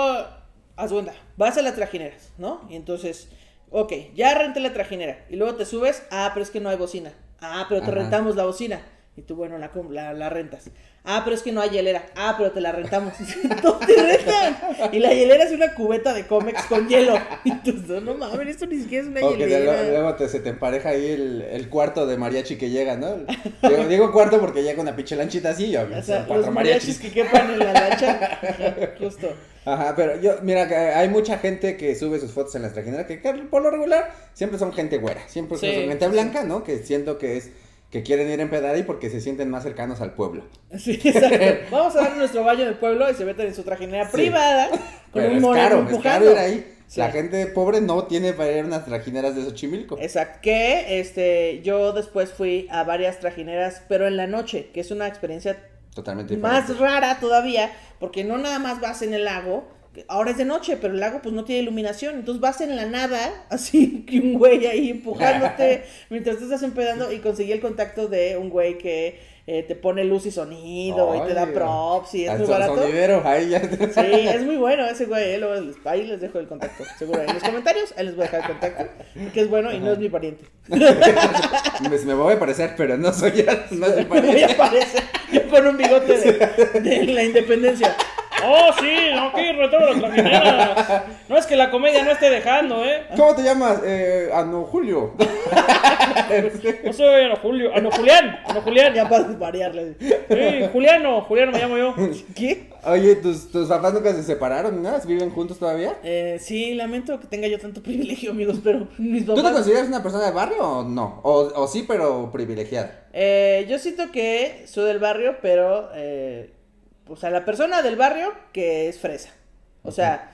haz cuenta, vas a las trajineras, ¿no? Y entonces, ok, ya renté la trajinera. Y luego te subes, ah, pero es que no hay bocina. Ah, pero te Ajá. rentamos la bocina. Y tú, bueno, la, la, la rentas. Ah, pero es que no hay hielera. Ah, pero te la rentamos. *laughs* no te rentan. Y la hielera es una cubeta de cómex con hielo. *laughs* Y tú, no, no mames, esto ni siquiera es una O que de- hielera. luego te, se te empareja ahí el, el cuarto de mariachi que llega, ¿no? Digo, digo cuarto porque llega una pinche lanchita así y O sea, cuatro los mariachis que quepan en la lancha. Justo. Ajá, pero yo, mira, hay mucha gente que sube sus fotos en las trajineras que, por lo regular siempre son gente güera, siempre Sí, son gente sí, blanca, ¿no? Que siento que es que quieren ir a empedar ahí porque se sienten más cercanos al pueblo. Sí, exacto. *laughs* Vamos a dar nuestro baño en el pueblo y se meten en su trajinera Sí. privada con Pero un es caro, es caro ir ahí. Sí. La gente pobre no tiene para ir a unas trajineras de Xochimilco. Exacto. Que este, yo después fui a varias trajineras, pero en la noche, que es una experiencia Totalmente diferente. más rara todavía, porque no nada más vas en el lago, ahora es de noche, pero el lago pues no tiene iluminación, entonces vas en la nada, *laughs* así que un güey ahí empujándote *laughs* mientras tú estás empedando y conseguí el contacto de un güey que eh, te pone luz y sonido y te da props y es muy barato. sonidero, ahí ya. Sí, es muy bueno ese güey, eh, ahí les dejo el contacto, seguro. En los comentarios, ahí les voy a dejar el contacto, que es bueno y no es mi pariente. me, me voy a parecer, pero no soy, no soy *laughs* Me pariente. aparece yo con un bigote de, de la independencia. Oh, sí, no, aquí retomo las trajineras. No es que la comedia no esté dejando, ¿eh? ¿Cómo te llamas? Eh, Ano Julio. *laughs* No soy Ano Julio, Ano Julián, Ano Julián. Ya para variarle. Sí, Juliano, Juliano me llamo yo. ¿Qué? Oye, ¿tus, tus papás nunca se separaron, ¿no? ¿Viven juntos todavía? Eh, sí, lamento que tenga yo tanto privilegio, amigos, pero mis ¿Tú te papás... consideras una persona de barrio o no? O, o sí, pero privilegiada. Eh, yo siento que soy del barrio, pero... Eh, o sea, la persona del barrio que es fresa. O sea,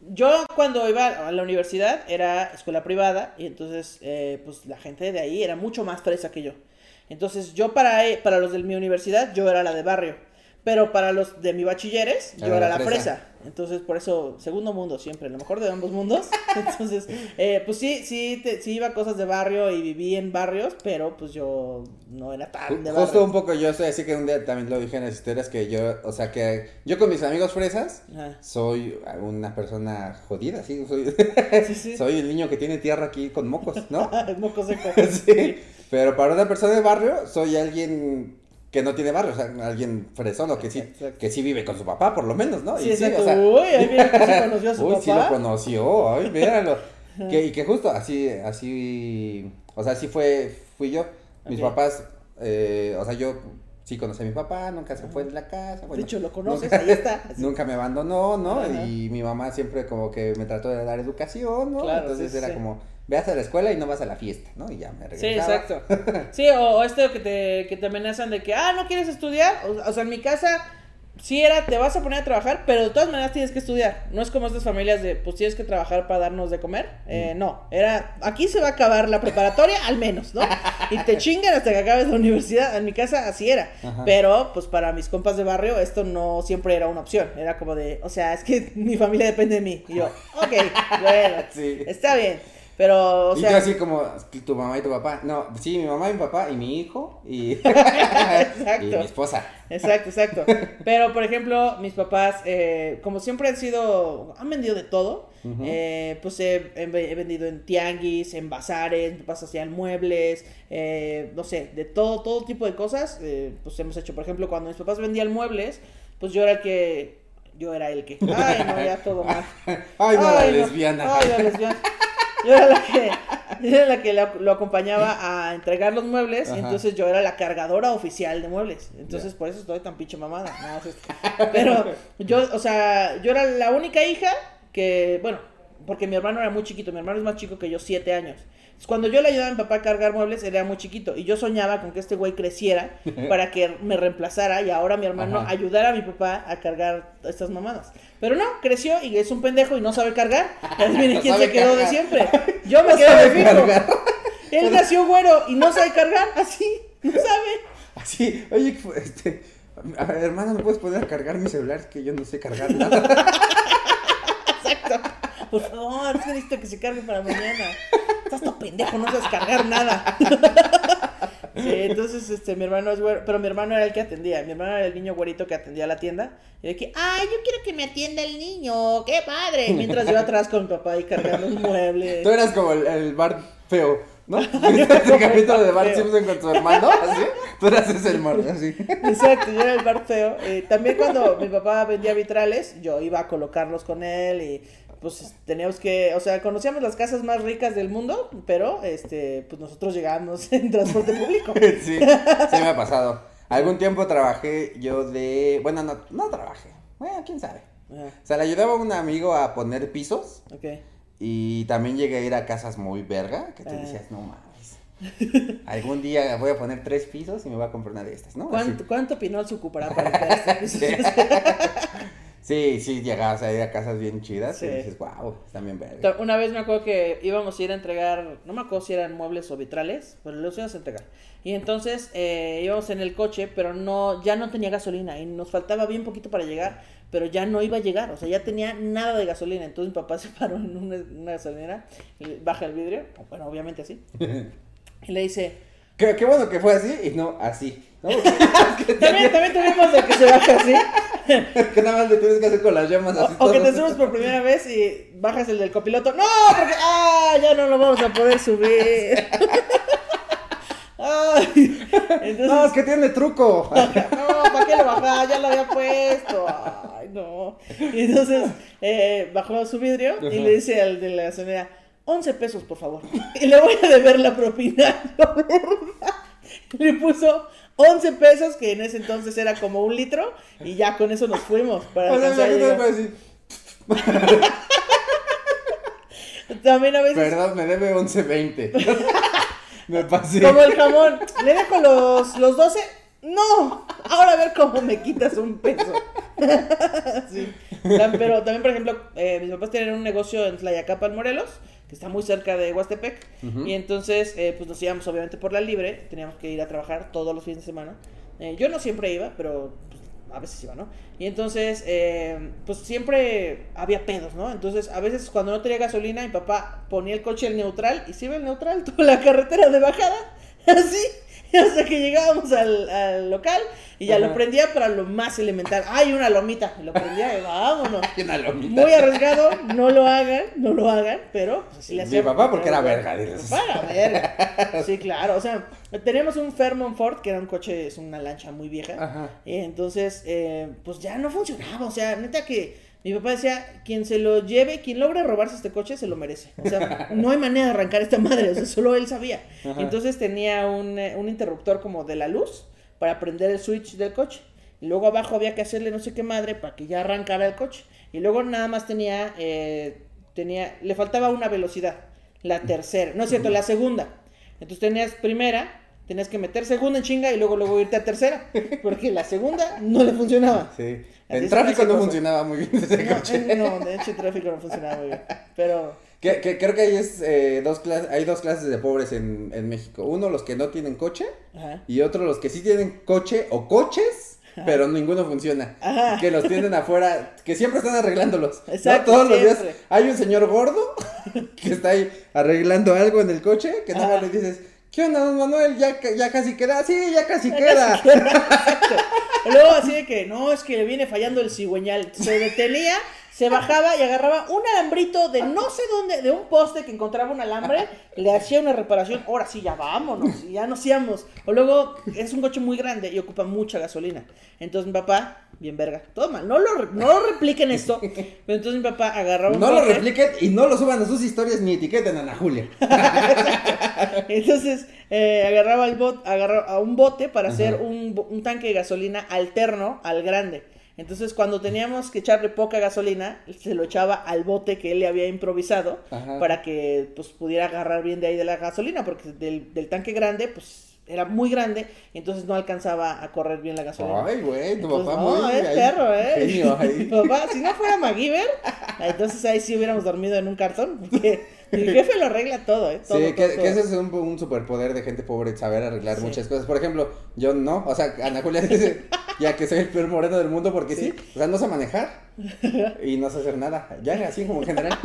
yo cuando iba a la universidad era escuela privada y entonces eh, pues la gente de ahí era mucho más fresa que yo. Entonces yo para, eh, para los de mi universidad yo era la de barrio, pero para los de mi bachilleres yo Era era la la fresa. fresa. Entonces por eso segundo mundo siempre, lo mejor de ambos mundos. *laughs* Entonces eh, pues sí, sí, te- sí iba a cosas de barrio y viví en barrios, pero pues yo no era tan de Justo barrio. un poco yo soy así que un día también lo dije en las historias que yo, o sea que yo con mis amigos fresas Ajá. soy una persona jodida, sí, soy, Sí, *laughs* sí. soy el niño que tiene tierra aquí con mocos, ¿no? *laughs* Moco seco. sí, pero para una persona de barrio soy alguien que no tiene barrio, o sea, alguien fresón o que sí, Exacto. que sí vive con su papá por lo menos, ¿no? Sí, Y exacto. o sea, Uy, ahí mira que sí *laughs* conoció a su Uy, papá. sí lo conoció, ay, míralo. que, y que justo así, así, o sea, así fue, fui yo. Mis papás, eh, o sea, yo sí conocí a mi papá, nunca se fue de la casa. de hecho, lo conoces, nunca- *laughs* ahí está. Así. Nunca me abandonó, ¿no? Ajá. Y mi mamá siempre como que me trató de dar educación, ¿no? Claro, Entonces sí, sí, era sí. como, veas a la escuela y no vas a la fiesta, ¿no? Y ya me Sí, regresaba. exacto. *laughs* Sí, o, o esto que te, que te amenazan de que, ah, no quieres estudiar. O, o sea, en mi casa sí era, te vas a poner a trabajar, pero de todas maneras tienes que estudiar. No es como estas familias de, pues tienes que trabajar para darnos de comer. Eh, no, era, aquí se va a acabar la preparatoria, al menos, ¿no? Y te *laughs* chingan hasta que acabes la universidad. En mi casa así era. Ajá. Pero, pues para mis compas de barrio, esto no siempre era una opción. Era como de, o sea, es que *laughs* mi familia depende de mí. Y yo, ok, bueno, Sí. está bien. Pero, o y sea. tú así como, tu mamá y tu papá. No, sí, mi mamá y mi papá y mi hijo y, *laughs* *laughs* Exacto. y mi esposa. Exacto, exacto. *laughs* Pero, por ejemplo, mis papás, eh, como siempre han sido, han vendido de todo. Eh, pues he, he ve- he vendido en tianguis, en bazares, mis papás hacían muebles, eh, no sé, de todo, todo tipo de cosas. eh, pues hemos hecho, por ejemplo, cuando mis papás vendían muebles, pues yo era el que, yo era el que, ay, no, ya todo mal. Ay, no, la Ay, lesbiana. Ay, la lesbiana. Yo era la que, yo era la que lo, lo acompañaba a entregar los muebles, y entonces yo era la cargadora oficial de muebles. Entonces por eso estoy tan pinche mamada. No, pero yo, o sea, yo era la única hija que, bueno, porque mi hermano era muy chiquito, mi hermano es más chico que yo, siete años. Entonces, Cuando yo le ayudaba a mi papá a cargar muebles, era muy chiquito. Y yo soñaba con que este güey creciera *laughs* para que me reemplazara y ahora mi hermano Ajá. ayudara a mi papá a cargar estas mamadas. Pero no, creció y es un pendejo y no sabe cargar. *laughs* Adivinen No quién se quedó de siempre. *laughs* Yo me No quedé de fijo. cargar. Él nació güero y no sabe cargar, así, no sabe. Así, oye, este, a ver, hermana, ¿me puedes poner a cargar mi celular? Que yo no sé cargar nada. Exacto. Por favor, es que necesito que se cargue para mañana. Estás todo pendejo, no sabes cargar nada. *laughs* Sí, entonces este, mi hermano es güero, pero mi hermano era el que atendía. Mi hermano era el niño güerito que atendía la tienda. Y de que, ay, yo quiero que me atienda el niño, qué padre. Mientras yo atrás con mi papá y cargando un mueble. *laughs* Tú eras como el, el *laughs* Bart feo, ¿no? ¿Viste el capítulo de Bart. Simpson con su hermano? Así. Tú eras ese el Bart, así. Exacto, yo era el bar feo. Eh, también cuando mi papá vendía vitrales, yo iba a colocarlos con él y pues teníamos que, o sea, conocíamos las casas más ricas del mundo, pero este, pues nosotros llegábamos *laughs* en transporte público. *laughs* Sí, sí me ha pasado. Algún tiempo trabajé yo de... Bueno, no, no trabajé. Bueno, quién sabe. Ajá, O sea, le ayudaba a un amigo a poner pisos ok. y también llegué a ir a casas muy verga que tú Ah. decías, no mames. Algún día voy a poner tres pisos y me voy a comprar una de estas, ¿no? ¿Cuánto, ¿Cuánto pinol se ocupará para *laughs* limpiar este piso? Sí, sí, llegabas a ir a casas bien chidas Sí. y dices, wow, están bien verga. Una vez me acuerdo que íbamos a ir a entregar, no me acuerdo si eran muebles o vitrales, pero los íbamos a entregar. Y entonces eh, íbamos en el coche, pero no, ya no tenía gasolina y nos faltaba bien poquito para llegar, pero ya no iba a llegar, o sea, ya tenía nada de gasolina. Entonces mi papá *laughs* se paró en una, una gasolinera, y baja el vidrio, bueno, obviamente así, *laughs* y le dice, Qué, qué bueno que fue así y no así. ¿No? *laughs* también, también tuvimos de que se baja así. *laughs* que nada más le tienes que hacer con las llamas así. O, o que te subes por primera vez y bajas el del copiloto. ¡No! Porque ¡ah! Ya no lo vamos a poder subir. *laughs* Ay, entonces, No, es que tiene truco. no, ¿para qué lo bajaba? Ya lo había puesto. Ay, no. Y entonces eh, bajó su vidrio y le dice al de la gasolinera, 11 pesos, por favor. Y le voy a deber la propina. le puso 11 pesos, que en ese entonces era como un litro, y ya con eso nos fuimos. Para O sea, *laughs* También a veces Perdón, me debe 11.20. *laughs* me pasé. Como el jamón. ¿Le dejo los, los 12? No. Ahora a ver cómo me quitas un peso. *laughs* sí. Pero también, por ejemplo, eh, mis papás tienen un negocio en Tlayacapan, Morelos, que está muy cerca de Huastepec. Y entonces, eh, pues nos íbamos obviamente por la libre. Teníamos que ir a trabajar todos los fines de semana. Eh, yo no siempre iba, pero pues, a veces iba, ¿no? Y entonces, eh, pues siempre había pedos, ¿no? Entonces, a veces cuando no tenía gasolina, mi papá ponía el coche en neutral y se iba en neutral *laughs* toda la carretera de bajada, *laughs* así, *laughs* hasta que llegábamos al, al local y ya lo prendía para lo más elemental. ¡Ay, una lomita! Lo prendía y vámonos. *laughs* Hay una lomita. Muy arriesgado, no lo hagan, no lo hagan, pero pues, así le Mi hacía. papá porque era verga, dices. Mi papá era verga. *laughs* Sí, claro, o sea, tenemos un Fairmont Ford, que era un coche, es una lancha muy vieja. Ajá. Y entonces, eh, pues ya no funcionaba, o sea, neta que mi papá decía, quien se lo lleve, quien logre robarse este coche, se lo merece. O sea, *laughs* no hay manera de arrancar esta madre, o sea, solo él sabía. Ajá. Entonces tenía un, eh, un interruptor como de la luz, para prender el switch del coche. Y luego abajo había que hacerle no sé qué madre para que ya arrancara el coche. Y luego nada más tenía, eh, tenía, le faltaba una velocidad, la tercera, no es cierto, la segunda. Entonces tenías primera, tenías que meter segunda en chinga y luego luego irte a tercera, porque la segunda no le funcionaba. Sí. Así es tráfico no cosa. funcionaba muy bien ese No, coche. en- no, de hecho el tráfico no funcionaba muy bien. Pero Que, que creo que hay, es, eh, dos clases, hay dos clases de pobres en, en México. Uno, los que no tienen coche. ajá. Y otro, los que sí tienen coche o coches, pero ninguno funciona. Ajá. Que los tienen afuera, que siempre están arreglándolos. ¿no? Exacto, Todos los días hay un señor gordo *laughs* que está ahí arreglando algo en el coche, que nada más le dices, ¿qué onda, don Manuel? ¿Ya, ya casi queda? Sí, ya casi Ya queda. casi. Luego así de que, no, es que le viene fallando el cigüeñal. Se detenía, se bajaba y agarraba un alambrito de no sé dónde, de un poste que encontraba un alambre, le hacía una reparación, ahora sí, ya vámonos, y ya nos íbamos. O luego, es un coche muy grande y ocupa mucha gasolina. Entonces mi papá, bien verga, todo mal, no lo, no lo repliquen esto, pero entonces mi papá agarraba un No lo repliquen y no lo suban a sus historias ni etiqueten a Ana Julia. *laughs* Entonces eh, agarraba el bot, agarraba a un bote para hacer un, un tanque de gasolina alterno al grande. Entonces cuando teníamos que echarle poca gasolina, se lo echaba al bote que él le había improvisado Ajá. para que pues pudiera agarrar bien de ahí de la gasolina, porque del, del tanque grande pues era muy grande y entonces no alcanzaba a correr bien la gasolina. Ay, güey, tu Entonces, papá no, muy es perro, ¿eh? genio ahí. *laughs* Papá, si no fuera MacGyver, *laughs* entonces ahí sí hubiéramos dormido en un cartón. Porque *laughs* mi jefe lo arregla todo, ¿eh? Todo, sí, todo, que, todo. que ese es un, un superpoder de gente pobre, saber arreglar Sí. muchas cosas. Por ejemplo, yo no, o sea, Ana Julia *laughs* dice, ya que soy el peor moreno del mundo, porque sí, Sí. o sea, no sé manejar *laughs* y no sé hacer nada, ya así como en general,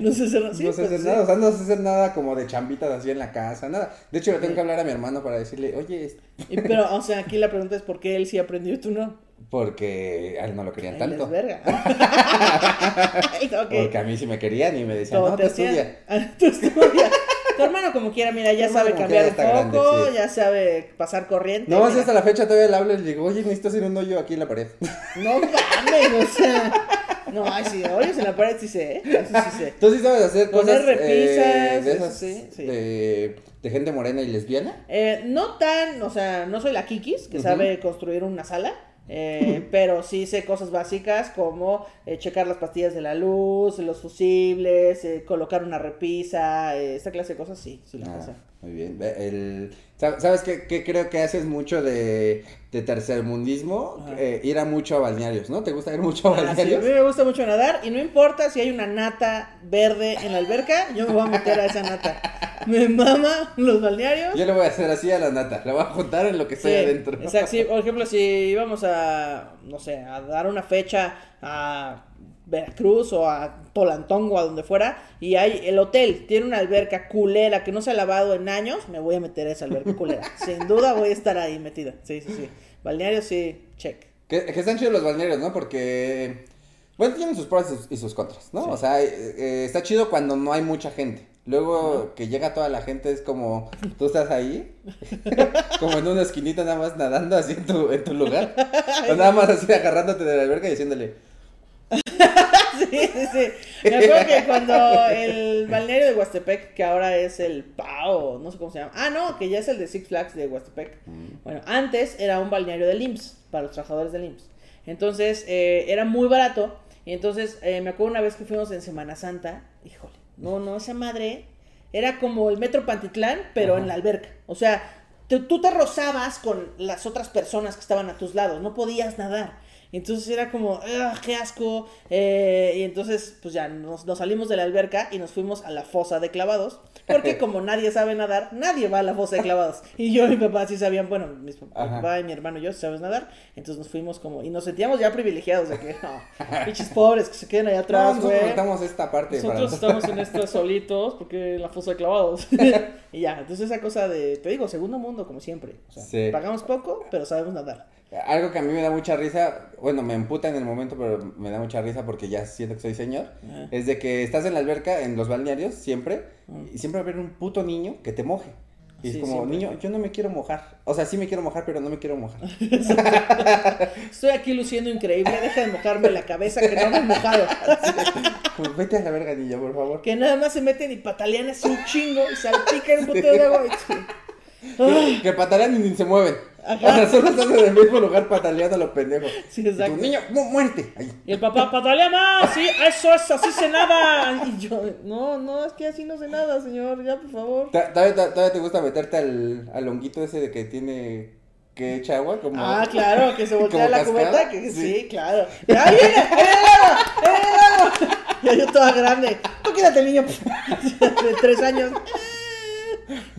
No sé hacer, sí, no sé pues, hacer sí. nada, o sea, no sé hacer nada como de chambitas así en la casa, nada. De hecho, le tengo que hablar a mi hermano para decirle, oye, es- Y, pero, o sea, aquí la pregunta es por qué él sí aprendió y tú no. Porque a él no lo querían tanto. verga. *laughs* Porque a mí sí me querían y me decían, no, te tú estudia. *laughs* Ah, Tú estudia. Tu hermano como quiera, mira, ya Tu sabe cambiar el quiera ya está foco, grande, sí. ya sabe pasar corriente. No, si hasta la fecha todavía le hablo y le digo, oye, necesito hacer un hoyo aquí en la pared. *laughs* No mames, o sea. No, ay, sí, hoyos en la pared sí sé, ¿eh? Eso sí sé. ¿Tú sí sabes hacer Poner cosas eh, repisas, de esas sí, sí. De, de gente morena y lesbiana? Eh, no tan, o sea, no soy la Kikis, que sabe construir una sala, eh, *laughs* pero sí sé cosas básicas como eh, checar las pastillas de la luz, los fusibles, eh, colocar una repisa, eh, esta clase de cosas, sí, sí la Ah. Muy bien. El, ¿sab- ¿Sabes qué, qué creo que haces mucho de, de tercermundismo? Eh, ir a mucho a balnearios, ¿no? ¿Te gusta ir mucho a Ah, sí, a balnearios? mí me gusta mucho nadar y no importa si hay una nata verde en la alberca, yo me voy a meter a esa nata. Me mama los balnearios. Yo le voy a hacer así a la nata, la voy a juntar en lo que estoy Sí, adentro. Exacto, sí, por ejemplo, si íbamos a, no sé, a dar una fecha a Veracruz o a Tolantongo, a donde fuera, y hay el hotel, tiene una alberca culera que no se ha lavado en años, me voy a meter a esa alberca culera. *laughs* Sin duda voy a estar ahí metida. Sí, sí, sí. Balneario sí, check. Que, que están chidos los balnearios, ¿no? Porque, bueno, tienen sus pros y sus, contras, ¿no? Sí. O sea, eh, eh, está chido cuando no hay mucha gente. Luego que llega toda la gente es como, tú estás ahí, *laughs* *laughs* como en una esquinita nada más nadando así en tu, en tu lugar. o nada más así agarrándote de la alberca y diciéndole, *laughs* Sí, sí, sí. Me acuerdo que cuando el balneario de Huastepec, que ahora es el PAO, no sé cómo se llama. Ah, no, que ya es el de Six Flags de Huastepec. Bueno, antes era un balneario del IMSS, para los trabajadores del IMSS. Entonces, eh, era muy barato. Y entonces, eh, me acuerdo una vez que fuimos en Semana Santa. Híjole, no, no, esa madre era como el Metro Pantitlán, pero Ajá. en la alberca. O sea, te- tú te rozabas con las otras personas que estaban a tus lados, no podías nadar. Entonces era como, "Ugh, qué asco. eh, y entonces, pues ya nos, nos salimos de la alberca y nos fuimos a la fosa de clavados. Porque *laughs* como nadie sabe nadar, nadie va a la fosa de clavados. Y yo y mi papá sí sabían, bueno, mi Ajá. papá y mi hermano y yo sí sabes nadar. Entonces nos fuimos como, y nos sentíamos ya privilegiados de que, no, pinches pobres que se queden allá atrás, nosotros güey. contamos esta parte Nosotros para estamos en esta *laughs* solitos porque en la fosa de clavados. *laughs* y ya, entonces esa cosa de, te digo, segundo mundo como siempre. O sea, Sí. pagamos poco, pero sabemos nadar. Algo que a mí me da mucha risa, bueno, me emputa en el momento, pero me da mucha risa porque ya siento que soy señor, Ajá. es de que estás en la alberca, en los balnearios, siempre, y siempre va a haber un puto niño que te moje. Y es Sí, como, siempre. niño, yo no me quiero mojar. O sea, sí me quiero mojar, pero no me quiero mojar. *laughs* Estoy aquí luciendo increíble, deja de mojarme la cabeza que no me he mojado. Como, *laughs* vete a la verga, niño, por favor. Que nada más se meten y patalean así un chingo y salpican un boteo de agua. y- *laughs* que, que patalean y ni se mueven. Ajá. O sea, solo están en el mismo lugar pataleando a los pendejos. Sí, Y tú, exacto. niño, mu- muerte. Ahí. Y el papá, patalea más, sí, eso es, así se nada. Y yo, no, no, es que así no sé nada, señor, ya, por favor. ¿Todavía, te gusta meterte al, al honguito ese de que tiene que echa agua? Como... Ah, claro, que se *laughs* voltea ¿Como la cascada? cubeta, que Sí. sí, claro. ¡Ya viene! ¡Ahí viene el agua! ¡Ahí viene el agua! Y yo toda grande. Tú quédate, niño. *laughs* De tres años. *laughs*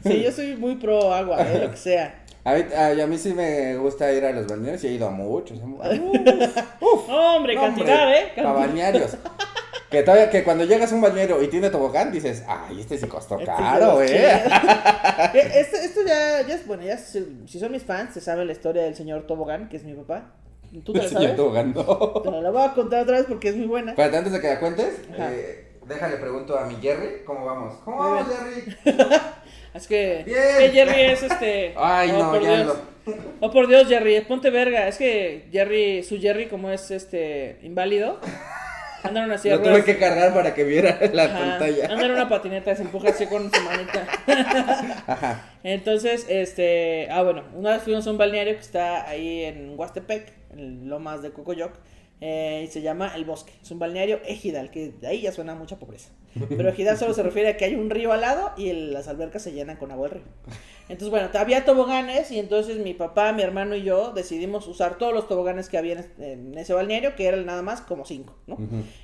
Sí, yo soy muy pro agua, eh, lo que sea. A mí, a, a mí sí me gusta ir a los balnearios y he ido a muchos. *laughs* Uf, Hombre, no, cantidad, hombre, ¿eh? A Cantidad. balnearios. Que, todavía, que cuando llegas a un balneario y tiene tobogán, dices, ay, este sí costó Este es caro, los eh. *laughs* Esto, esto ya, ya es, bueno, ya si, son mis fans, se sabe la historia del señor Tobogán, que es mi papá. ¿Tú te la El señor sabes? tobogán, no. Te la voy a contar otra vez porque es muy buena. Espérate, antes de que la cuentes, eh, déjale pregunto a mi Jerry, ¿cómo vamos? ¿Cómo Muy vamos, bien. Jerry? *laughs* Es que, Jerry es este. *laughs* Ay, oh, no, por ya Dios. Oh, por Dios, Jerry, ponte verga. Es que Jerry, su Jerry, como es este inválido, anda en una silla *laughs* Lo tuve que cargar para que viera la Ajá, pantalla. Anda en una patineta, se empuja así con su manita. *laughs* Ajá. Entonces, este, ah, bueno, una vez fuimos a un balneario que está ahí en Huastepec, en Lomas de Cocoyoc, eh, y se llama El Bosque. Es un balneario ejidal, que de ahí ya suena a mucha pobreza. Pero ejidal solo se refiere a que hay un río al lado y el- las albercas se llenan con agua del río. Entonces, bueno, había toboganes y entonces mi papá, mi hermano y yo decidimos usar todos los toboganes que había en, en ese balneario, que eran nada más como cinco, ¿no?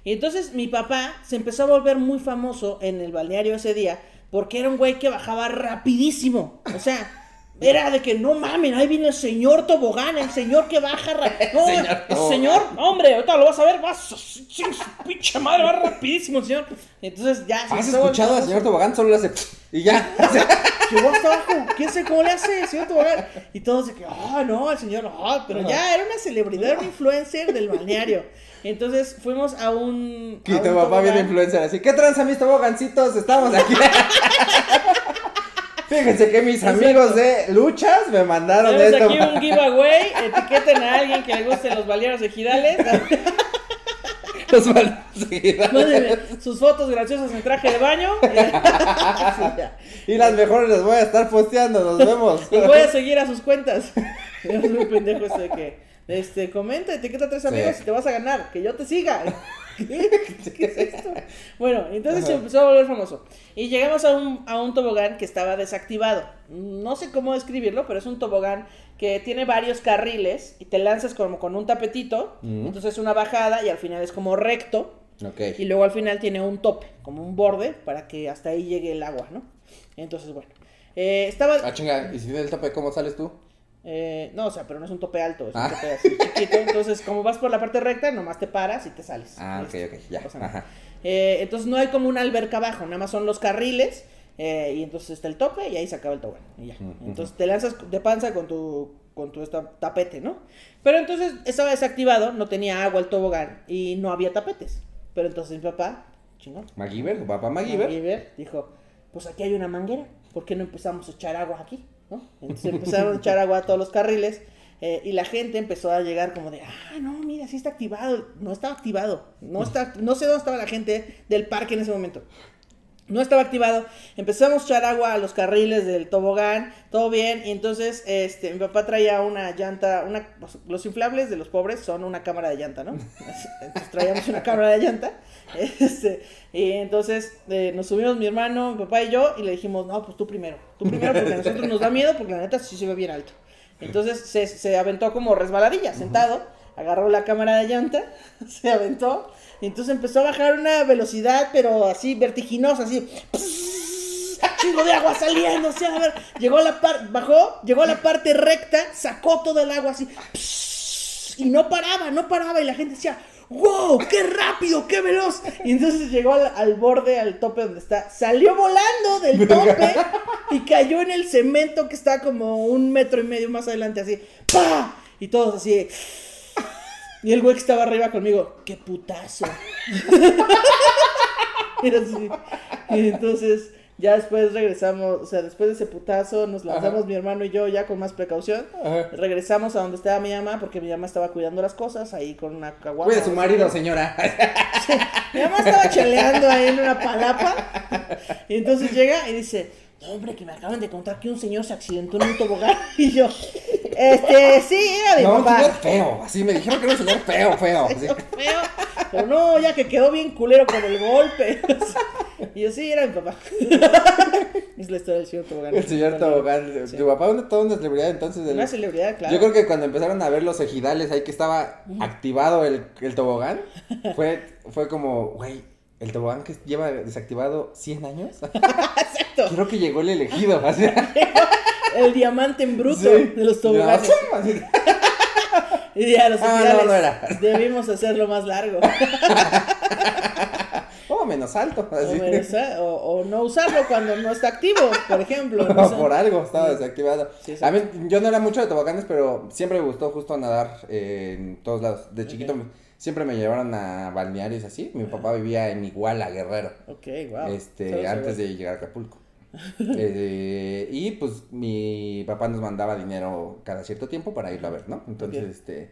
Y entonces mi papá se empezó a volver muy famoso en el balneario ese día porque era un güey que bajaba rapidísimo. O sea, era de que no mamen, ahí viene el señor tobogán, el señor que baja *laughs* No, Señor el señor, hombre, ahorita lo vas a ver, va, su, su- su pinche madre, va rapidísimo el señor. Entonces ya se ¿Has escuchado al señor tobogán? Solo le hace y ya. *laughs* Llegó hasta abajo. ¿Quién sabe cómo le hace, señor Tobogán? Y todos de que, ah, no, el señor, ah, pero ya era una celebridad, un influencer del balneario. Entonces fuimos a un. Y a tu un papá viene influencer así. ¿Qué tranza mis tobogancitos? Estamos aquí. *laughs* Fíjense que mis Exacto. amigos de luchas me mandaron Tenemos esto. aquí un giveaway, etiqueten a alguien que le gusten los balnearios ejidales. *laughs* Los balnearios. Mándenme sus fotos graciosas en traje de baño. *laughs* Y las mejores las voy a estar posteando. Nos vemos. *laughs* Y voy a seguir a sus cuentas. Es muy pendejo este de que. Este, comenta, etiqueta a tres Sí. amigos y te vas a ganar. Que yo te siga. ¿Qué? ¿Qué es esto? Bueno, entonces se empezó a volver famoso. Y llegamos a un, a un tobogán que estaba desactivado. No sé cómo describirlo, pero es un tobogán que tiene varios carriles y te lanzas como con un tapetito. Ujú. Entonces una bajada y al final es como recto. Ok. Y luego al final tiene un tope, como un borde, para que hasta ahí llegue el agua, ¿no? Entonces, bueno. eh, estaba. Ah, chinga. ¿Y si viene el tope, cómo sales tú? Eh, no, o sea, pero no es un tope alto, es Ah. un tope así *laughs* chiquito. Entonces, como vas por la parte recta, nomás te paras y te sales. Ah, ok, ok. Ya. Ajá. Eh, entonces, no hay como una alberca abajo, nada más son los carriles. eh, y entonces está el tope y ahí se acaba el tobogán. Y ya. Entonces te lanzas de panza con tu, con tu esta- tapete, ¿no? Pero entonces estaba desactivado, no tenía agua el tobogán y no había tapetes. Pero entonces mi papá, chingón, MacGyver, tu papá MacGyver. MacGyver dijo, pues aquí hay una manguera, ¿por qué no empezamos a echar agua aquí? Entonces empezaron a echar agua a todos los carriles eh, y la gente empezó a llegar como de, ah, no, mira, sí está activado. No estaba activado, no, está, no sé dónde estaba la gente del parque en ese momento. No estaba activado. Empezamos a echar agua a los carriles del tobogán, todo bien. Y entonces, este, mi papá traía una llanta, una, los inflables de los pobres son una cámara de llanta, ¿no? *laughs* Entonces traíamos una cámara de llanta. *laughs* Este, y entonces eh, nos subimos mi hermano, mi papá y yo, y le dijimos, no, pues tú primero, tú primero, porque a nosotros nos da miedo, porque la neta sí se ve bien alto. Entonces se, se aventó como resbaladilla, sentado, agarró la cámara de llanta, *laughs* se aventó, y entonces empezó a bajar una velocidad, pero así vertiginosa, así. Chingo de agua saliendo, o sea, a ver, llegó a la parte, bajó, llegó a la parte recta, sacó todo el agua así, y no paraba, no paraba, y la gente decía, wow, qué rápido, qué veloz. Y entonces llegó al, al borde, al tope donde está, salió volando del tope y cayó en el cemento que está como un metro y medio más adelante, así, ¡pa! Y todos así. Y el güey que estaba arriba conmigo, qué putazo. *laughs* Era así. Y entonces, ya después regresamos, o sea, después de ese putazo, nos lanzamos Ajá. mi hermano y yo ya con más precaución. Ajá. Regresamos a donde estaba mi mamá, porque mi mamá estaba cuidando las cosas ahí con una caguama. Cuide a su marido, señora. Mi mamá estaba cheleando ahí en una palapa. Y entonces llega y dice: No, hombre, que me acaban de contar que un señor se accidentó en un tobogán. *laughs* Y yo, este, sí, era de No, un papá. señor feo. Así me dijeron que era un señor feo, feo. *laughs* así. Feo, Pero no, ya que quedó bien culero con el golpe. *laughs* Y yo, sí, era mi papá. *laughs* Es la historia del señor tobogán. El señor Tobogán. Sí. Tu papá una, toda una celebridad entonces. Una celebridad, claro. Yo creo que cuando empezaron a ver los ejidales ahí que estaba activado el, el tobogán, fue, fue como, güey, el tobogán que lleva desactivado 100 años. Exacto. Creo que llegó el elegido. Así. El diamante en bruto Sí. de los toboganes. Así. *laughs* Y ya los Ah, no, era. Debimos hacerlo más largo. *laughs* Oh, menos alto. O, o- o no usarlo cuando no está activo, por ejemplo. no *laughs* por algo estaba desactivado. Sí, a mí, yo no era mucho de toboganes, pero siempre me gustó justo nadar eh, en todos lados. De chiquito siempre me llevaron a balnearios así. Mi papá vivía en Iguala, Guerrero. Ok, wow. este, antes de llegar a Acapulco. *laughs* Eh, y pues mi papá nos mandaba dinero cada cierto tiempo para irlo a ver, ¿no? Entonces, este,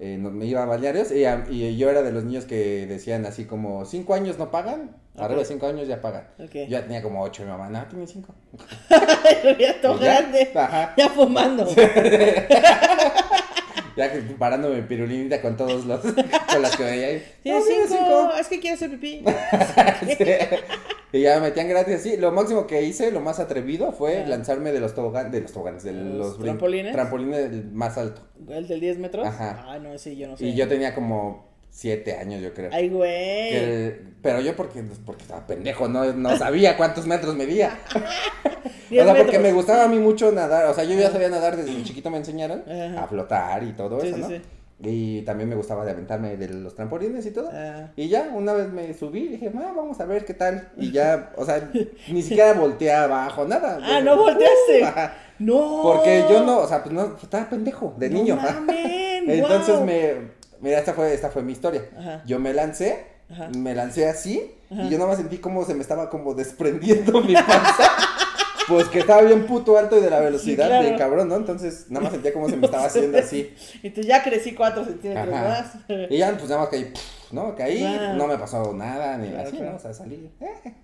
eh, me iba a balnearios y, a- y yo era de los niños que decían así como, cinco años no pagan, arriba de cinco años ya pagan. Yo ya tenía como ocho, mi mamá, no, tiene cinco. *laughs* ya todo grande. Ajá. Ya fumando. *laughs* Ya parándome pirulinita con todos los, con las que veía ahí. Tiene "No, cinco. Es que quiere hacer pipí. Sí. *laughs* Y ya me metían gratis así. Lo máximo que hice, lo más atrevido, fue Ah. lanzarme de los toboganes, de los toboganes, de ¿Los los, trampolines? trampolines más alto. El del 10 metros. Ajá. Ah, no, ese yo no sé. Y yo tenía como siete años, yo creo. Ay, güey. Que- pero yo porque, porque estaba pendejo, no, no sabía cuántos metros medía. *laughs* *laughs* O 10 sea, porque me gustaba a mí mucho nadar. O sea, yo ya sabía nadar desde chiquito, me enseñaron Ajá. a flotar y todo Sí, eso, sí, ¿no? sí. Y también me gustaba de aventarme de los trampolines y todo. Ah. Y ya, una vez me subí y dije, "Ah, vamos a ver qué tal. Y ya, o sea, ni siquiera volteé abajo, nada. Ah, no volteaste. Ajá. No. Porque yo no, o sea, pues no, estaba pendejo, de No niño. mamen, *laughs* Entonces guau. me, mira, esta fue, esta fue mi historia. Ajá. Yo me lancé, Ajá. me lancé así, Ajá. y yo nada más sentí como se me estaba como desprendiendo *laughs* mi panza. Pues que estaba bien puto alto y de la velocidad Sí, claro. de cabrón, ¿no? Entonces nada más sentía como se me estaba haciendo así. *laughs* Entonces ya crecí 4 centímetros Ajá. más. Y ya, pues nada más caí, ¿no? Caí, Wow. no me pasó nada, ni Claro, así, claro. ¿no? O sea, salí. eh.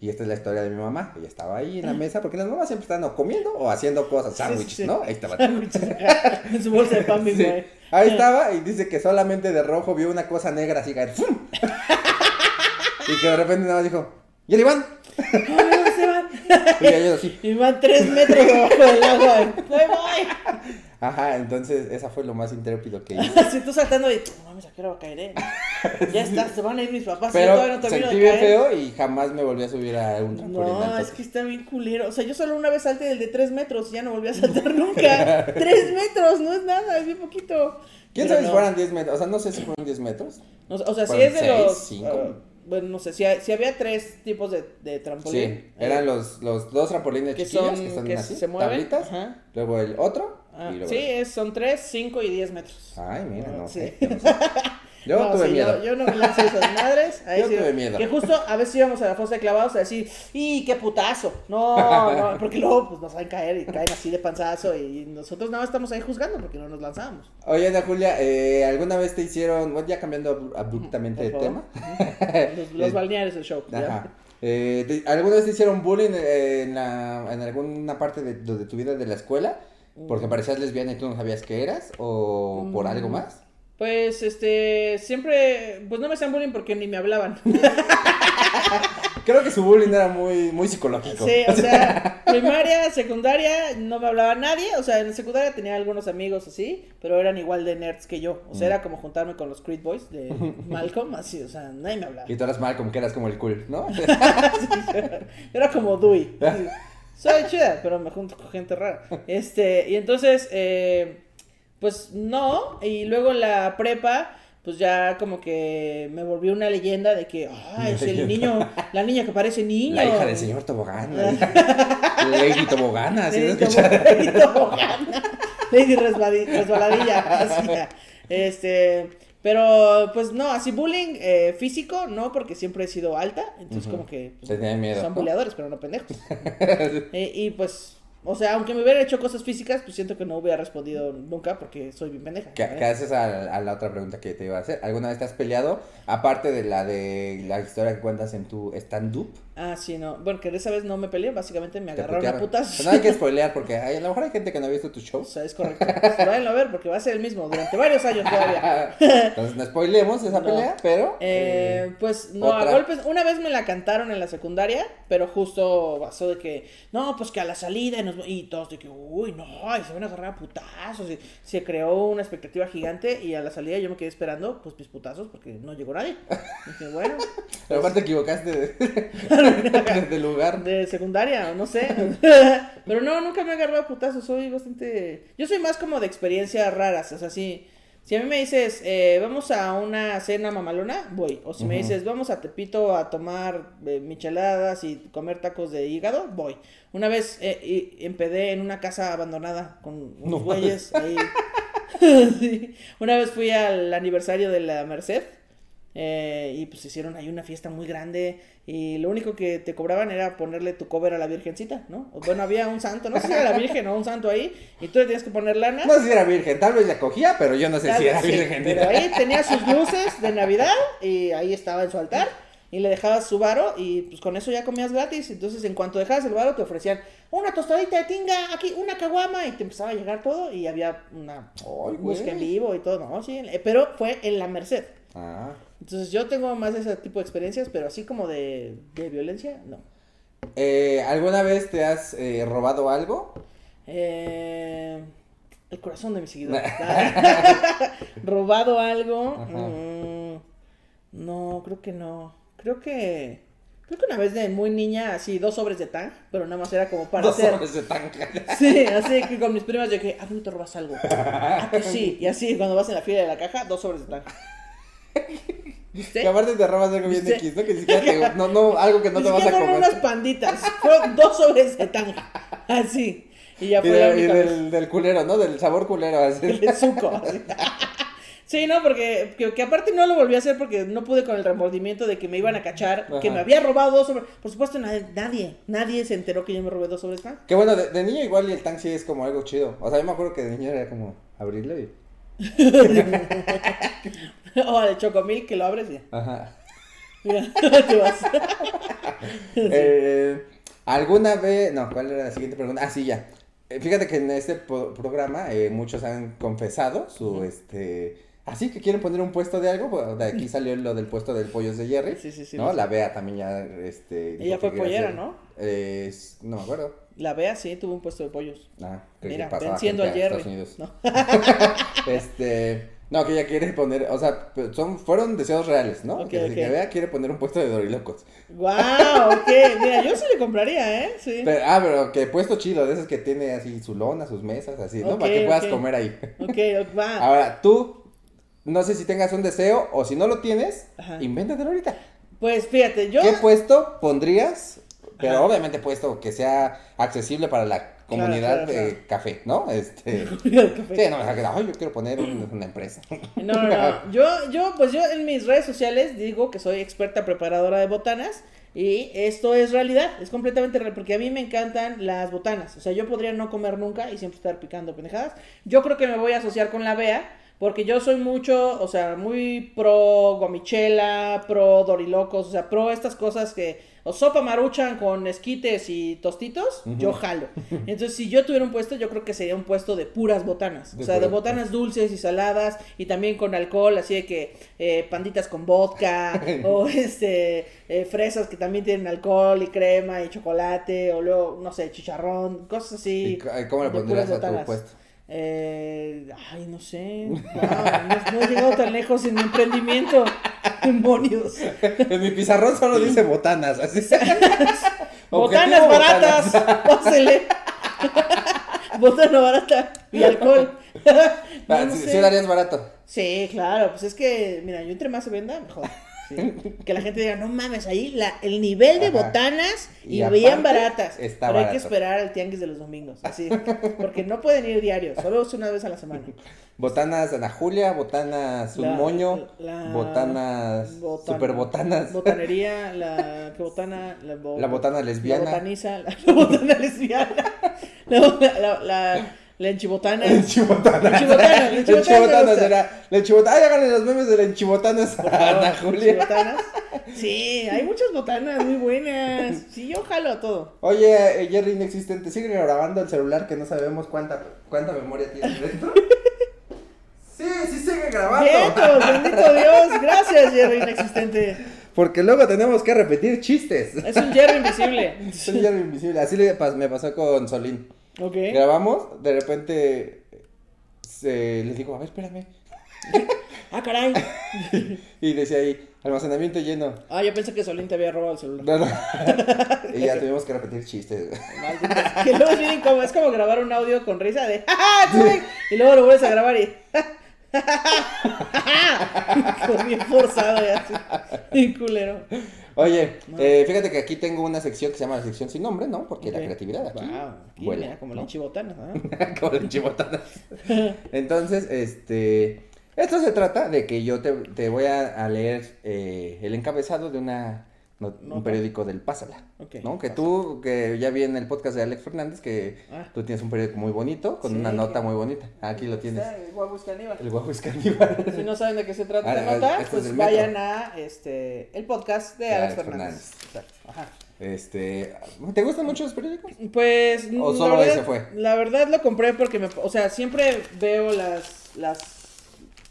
Y esta es la historia de mi mamá. Ella estaba ahí en la mesa, porque las mamás siempre están o comiendo o haciendo cosas, sándwiches, sí. ¿no? Ahí estaba. En su bolsa de pan, *laughs* mi güey. Ahí estaba y dice que solamente de rojo vio una cosa negra así caer. *laughs* y que de repente nada más dijo, ¿y el Iván? Ay, ¿dónde se van? Y. Y van 3 metros debajo del agua. ¡Ahí voy! Ajá, entonces esa fue lo más intrépido que hice. *laughs* Así tú saltando y, no mames, ¿a qué hora va a caer, eh? Ya está, se van a ir mis papás. todavía Pero no sentí bien feo y jamás me volví a subir a un trampolín No, alto. es que está bien culero. O sea, yo solo una vez salté del de 3 metros y ya no volví a saltar *laughs* nunca. *laughs* 3 metros, no es nada, es bien poquito. ¿Quién Pero sabe si fueran 10 metros? O sea, no sé si fueron 10 metros. No o sea, si ¿Fueron es de seis, los. cinco? eh, bueno, no sé, si, ha- si había tres tipos de, de trampolín. Sí, eran eh, los, los dos trampolines que chiquillos son que están que así, se mueven. tablitas, Ajá. luego el otro Ah, y luego sí, el- es, son 3, 5 y 10 metros. Ay, mira, no Sí. sé. yo no sé. *laughs* Yo No, tuve sí, miedo. Yo, yo no me lancé esas madres. *laughs* Ahí Yo sí, tuve miedo. Que justo a veces íbamos a la fosa de clavados a decir, ¡y qué putazo! No, no, *laughs* porque luego pues, nos saben caer y caen así de panzazo y nosotros nada más estamos ahí juzgando porque no nos lanzamos. Oye, Ana Julia, eh, ¿alguna vez te hicieron, bueno, ya cambiando abru- abruptamente de tema? Los, los Es- *laughs* balnearios del show. Eh, te- ¿Alguna vez te hicieron bullying eh, en, la, en alguna parte de, de tu vida de la escuela? Porque parecías lesbiana y tú no sabías qué eras o por algo Mm. más. Pues, este, siempre, pues no me hacían bullying porque ni me hablaban. *laughs* Creo que su bullying era muy, muy psicológico. Sí, o sea, *laughs* primaria, secundaria, no me hablaba nadie. O sea, en la secundaria tenía algunos amigos así, pero eran igual de nerds que yo. O sea, Mm. era como juntarme con los Creed Boys de *laughs* Malcolm, así, o sea, nadie me hablaba. Y tú eras mal, como que eras como el cool, ¿no? Sí, yo era como Dewey. así. Soy chida, pero me junto con gente rara. Este, y entonces, eh, pues no. Y luego en la prepa, pues ya como que me volví una leyenda de que, ay, es el niño, la niña que parece niño. La hija del señor Tobogán. *laughs* Lady Tobogana, así Lady *laughs* Lady Tobogana. Lady Resbaladilla. así, este, pero pues no, así bullying eh, físico, no, porque siempre he sido alta. Entonces, Ujú. como que pues, miedo. son buleadores, pero no pendejos. *laughs* Eh, y pues, o sea, aunque me hubiera hecho cosas físicas, pues siento que no hubiera respondido nunca porque soy bien pendeja. ¿Qué, qué haces a, a la otra pregunta que te iba a hacer? ¿Alguna vez te has peleado? Aparte de la de la historia que cuentas en tu stand-up, Ah, sí, no. Bueno, que esa vez no me peleé, básicamente me agarraron a putas. Pero no hay que spoilear porque hay- a lo mejor hay gente que no ha visto tu O show. sea, es correcto. Pues, váyanlo a ver porque va a ser el mismo durante varios años todavía. *laughs* Entonces no spoilemos esa No. pelea, pero. Eh, eh, pues no, otra. a golpes. Una vez me la cantaron en la secundaria, pero justo pasó de que, no, pues que a la salida y, nos- y todos de que, uy, no, y se van a agarrar a putazos. Y se creó una expectativa gigante y a la salida yo me quedé esperando, pues mis putazos, porque no llegó nadie. dije, bueno, *laughs* Pero aparte te equivocaste *laughs* *laughs* de, de lugar. de secundaria, no sé. *laughs* pero no, nunca me he agarrado a putazos, soy bastante... Yo soy más como de experiencias raras, o sea, sí... Si a mí me dices, eh, vamos a una cena mamalona, voy. O si me dices, vamos a Tepito a tomar eh, micheladas y comer tacos de hígado, voy. Una vez eh, y- empedé en una casa abandonada con unos No güeyes ahí. *laughs* Sí. Una vez fui al aniversario de la Merced eh, y pues hicieron ahí una fiesta muy grande y lo único que te cobraban era ponerle tu cover a la virgencita, ¿no? Bueno, había un santo, no sé si era la virgen o un santo ahí y tú le tenías que poner lana. No sé si era virgen, tal vez la cogía, pero yo no sé Tal si era sí, virgen. Pero ahí *laughs* tenía sus luces de Navidad y ahí estaba en su altar y le dejabas su varo y pues con eso ya comías gratis. Entonces en cuanto dejabas el varo te ofrecían una tostadita de tinga, aquí una caguama y te empezaba a llegar todo y había una música en vivo y todo, no, sí, pero fue en la Merced. Ah. Entonces yo tengo más de ese tipo de experiencias, pero así como de, de violencia, no. Eh, ¿Alguna vez te has eh, robado algo? Eh, el corazón de mi seguidor. *laughs* *laughs* Robado algo. Mm, no, creo que no. Creo que. Creo que una vez de muy niña, así, dos sobres de tang, pero nada más era como para Dos hacer. sobres de tanga. *laughs* Sí, así que con mis primas yo que, ah, no te robas algo. Ah, que sí. Y así, cuando vas en la fila de la caja, dos sobres de tang. *laughs* ¿Viste? Que aparte te robas algo bien. X, ¿no? Que ni siquiera te, *laughs* no, no, algo que no te vas a comer. unas panditas, fueron dos sobres de tanga. Así. Y ya Y, fue de- y vez. del, del culero, ¿no? Del sabor culero, así. El suco. así. *laughs* Sí, no, porque que, que aparte no lo volví a hacer porque no pude con el remordimiento de que me iban a cachar, que me había robado dos sobres. Por supuesto, nadie, nadie, nadie se enteró que yo me robé dos sobres más. Que bueno, de, de niño igual y el tank sí es como algo chido. O sea, yo me acuerdo que de niño era como abrirlo y... *laughs* o al chocomil que lo abres y Ajá. *laughs* *laughs* ya, te vas. Eh, ¿Alguna vez... No, ¿cuál era la siguiente pregunta? Ah, sí, ya. Eh, fíjate que en este programa eh, muchos han confesado su, Ujú. este... Así que quieren poner un puesto de algo, bueno, de aquí salió lo del puesto del pollos de Jerry. Sí, sí, sí, ¿No? La. Bea también ya, este... Ella fue pollera, hacer- ¿no? Eh, no me acuerdo. La Bea sí tuvo un puesto de pollos. Ah, Mira, venciendo a Jerry. Estados Unidos. No. Este, no, que ella quiere poner, o sea, pe- son, fueron deseos reales, ¿no? Ok, que, ok. que vea quiere poner un puesto de dorilocos. Wow, ok. Mira, yo sí le compraría, ¿eh? Sí. Pero, ah, pero que puesto chido, de esos que tiene así su lona, sus mesas, así, ¿no? Para que puedas comer ahí. Ok, va. Ahora, tú, no sé si tengas un deseo o si no lo tienes, Ajá. invéntatelo ahorita. Pues fíjate, yo. ¿Qué puesto pondrías? Pero Ajá. obviamente puesto que sea accesible para la comunidad claro, de claro. café, ¿no? Este, *laughs* Café. sí, no, o sea, que, ay, yo quiero poner un- una empresa. *laughs* No, no, no. *laughs* Yo, yo, pues yo en mis redes sociales digo que soy experta preparadora de botanas. Y esto es realidad, es completamente real, porque a mí me encantan las botanas. O sea, yo podría no comer nunca y siempre estar picando pendejadas. Yo creo que me voy a asociar con la Bea, porque yo soy mucho, o sea, muy pro gomichela, pro dorilocos, o sea, pro estas cosas que, o sopa maruchan con esquites y tostitos, yo jalo. *laughs* Entonces, si yo tuviera un puesto, yo creo que sería un puesto de puras botanas. De o sea, de botanas dulces y saladas y también con alcohol, así de que eh, panditas con vodka *laughs* o este eh, fresas que también tienen alcohol y crema y chocolate o luego, no sé, chicharrón, cosas así. ¿Y c- cómo le pondrías a tu puesto? Eh, ay, no sé. Wow, no, no he llegado tan lejos en mi emprendimiento. *laughs* Demonios. En mi pizarrón solo dice botanas, así. *laughs* Botanas baratas. *laughs* Pásele. Botana barata y alcohol. No, no sí, sí darías barato. Sí, claro, pues es que, mira, yo entre más se venda, mejor. Sí. *laughs* Que la gente diga, no mames, ahí la, el nivel de Ajá. botanas y, Y bien baratas. está Pero hay que esperar al tianguis de los domingos, así. Porque no pueden ir diario, solo es una vez a la semana. *laughs* Botanas Ana Julia, botanas un La- moño, la- botanas botana- super botanas, Botanería, la ¿qué *laughs* botana, la, bo- la botana lesbiana, La botaniza, la botana lesbiana. La, la, enchibotana. la enchibotana. La enchibotana, la enchibotana será, la enchibotana, ay, háganle los memes de la enchibotana a Ana Julia. enchibotanas. *laughs* Sí, hay muchas botanas muy buenas. Sí, yo jalo todo. Oye, eh, Jerry inexistente, ¿sigue grabando el celular que no sabemos cuánta, cuánta memoria tiene dentro? *laughs* sí, sí sigue grabando. Vientos, *laughs* bendito Dios. Gracias, Jerry inexistente. Porque luego tenemos que repetir chistes. Es un Jerry invisible. Es un Jerry invisible. Así le pas- me pasó con Solín. Ok. Grabamos, de repente se, les digo, a ver, espérame. *laughs* Ah, caray. *laughs* Y decía ahí, almacenamiento lleno. Ah, yo pensé que Solín te había robado el celular. No, no. *laughs* y ya tuvimos que repetir chistes. Que luego es bien incómodo. Es como grabar un audio con risa de "Ja, ja, Solín", Y luego lo vuelves a grabar y. *laughs* como bien forzado y así. Culero. Oye, eh, fíjate que aquí tengo una sección que se llama la sección sin nombre, ¿no? Porque la creatividad aquí. Wow, aquí, vuela, mira, como ¿no? la chibotana. ¿ah? *laughs* Como la chibotana. *laughs* Entonces, este. Esto se trata de que yo te, te voy a, a leer eh, el encabezado de una no- un periódico del Pásala. Ok, ¿No? Que Pásala. tú, que ya vi en el podcast de Alex Fernández, que Ah. tú tienes un periódico muy bonito, con Sí, una nota muy bonita. Aquí lo tienes. El Guapo Caníbal. El caníbal. *laughs* Si no saben de qué se trata Ah, la ah, nota, este es pues vayan a este el podcast de De Alex Alex Fernández. Ajá. Este, ¿te gustan mucho los periódicos? Pues ¿O solo verdad- ese fue? La verdad lo compré porque me, o sea, siempre veo las las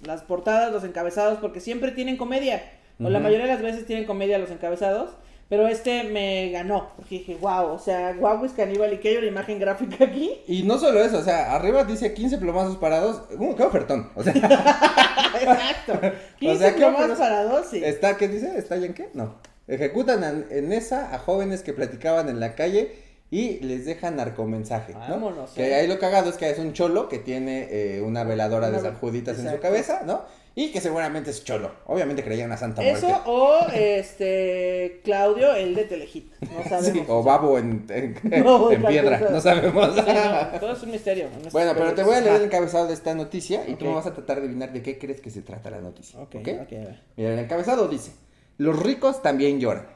las portadas, los encabezados porque siempre tienen comedia. O la mayoría de las veces tienen comedia los encabezados, pero este me ganó, porque dije, "Wow, o sea, guau es caníbal y que hay una imagen gráfica aquí." Y no solo eso, o sea, arriba dice 15 plomazos parados. Uh, qué ofertón. O sea, *laughs* Exacto. *laughs* 15 sea, ¿qué plomas opinas? para dos, sí. ¿está qué dice? ¿Está ya en qué? No. Ejecutan en, en esa a jóvenes que platicaban en la calle y les dejan narcomensaje, ¿no? Vámonos, Que eh. ahí lo cagado es que es un cholo que tiene eh, una veladora Una de ve- San Juditas en su cabeza, ¿no? Y que seguramente es cholo. Obviamente creía una santa muerte. Eso o este Claudio, el de Telehit. No *laughs* sabemos. Sí, o babo en, en, *laughs* No, en otra piedra, cosa. no sabemos. Sí, no, todo es un misterio. Bueno, pero te voy a leer el encabezado de esta noticia y tú me vas a tratar de adivinar de qué crees que se trata la noticia. Ok, ¿Ok? ok, a ver. Mira, el encabezado dice: Los ricos también lloran.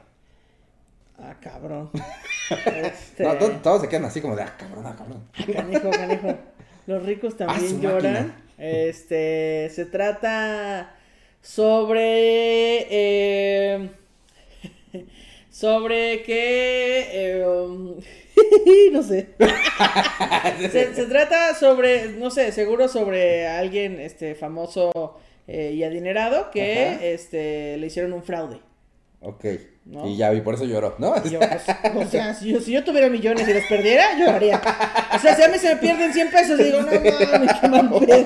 Ah, cabrón. *laughs* Este, No, to- todos se quedan así como de, ah, cabrón, ah, cabrón. Canijo, canijo. Los ricos Ah, también lloran. máquina. Este, se trata sobre eh, *laughs* sobre que eh, *laughs* no sé. *laughs* se, se trata sobre, no sé, seguro sobre alguien este famoso eh, y adinerado que Ajá. este le hicieron un fraude. Ok. ¿No? Y ya, y por eso lloró, ¿no? Y yo, pues, o sea, si yo, si yo tuviera millones y los perdiera, yo haría. O sea, si a mí se me pierden 100 pesos, digo, no mames, qué mal pedo.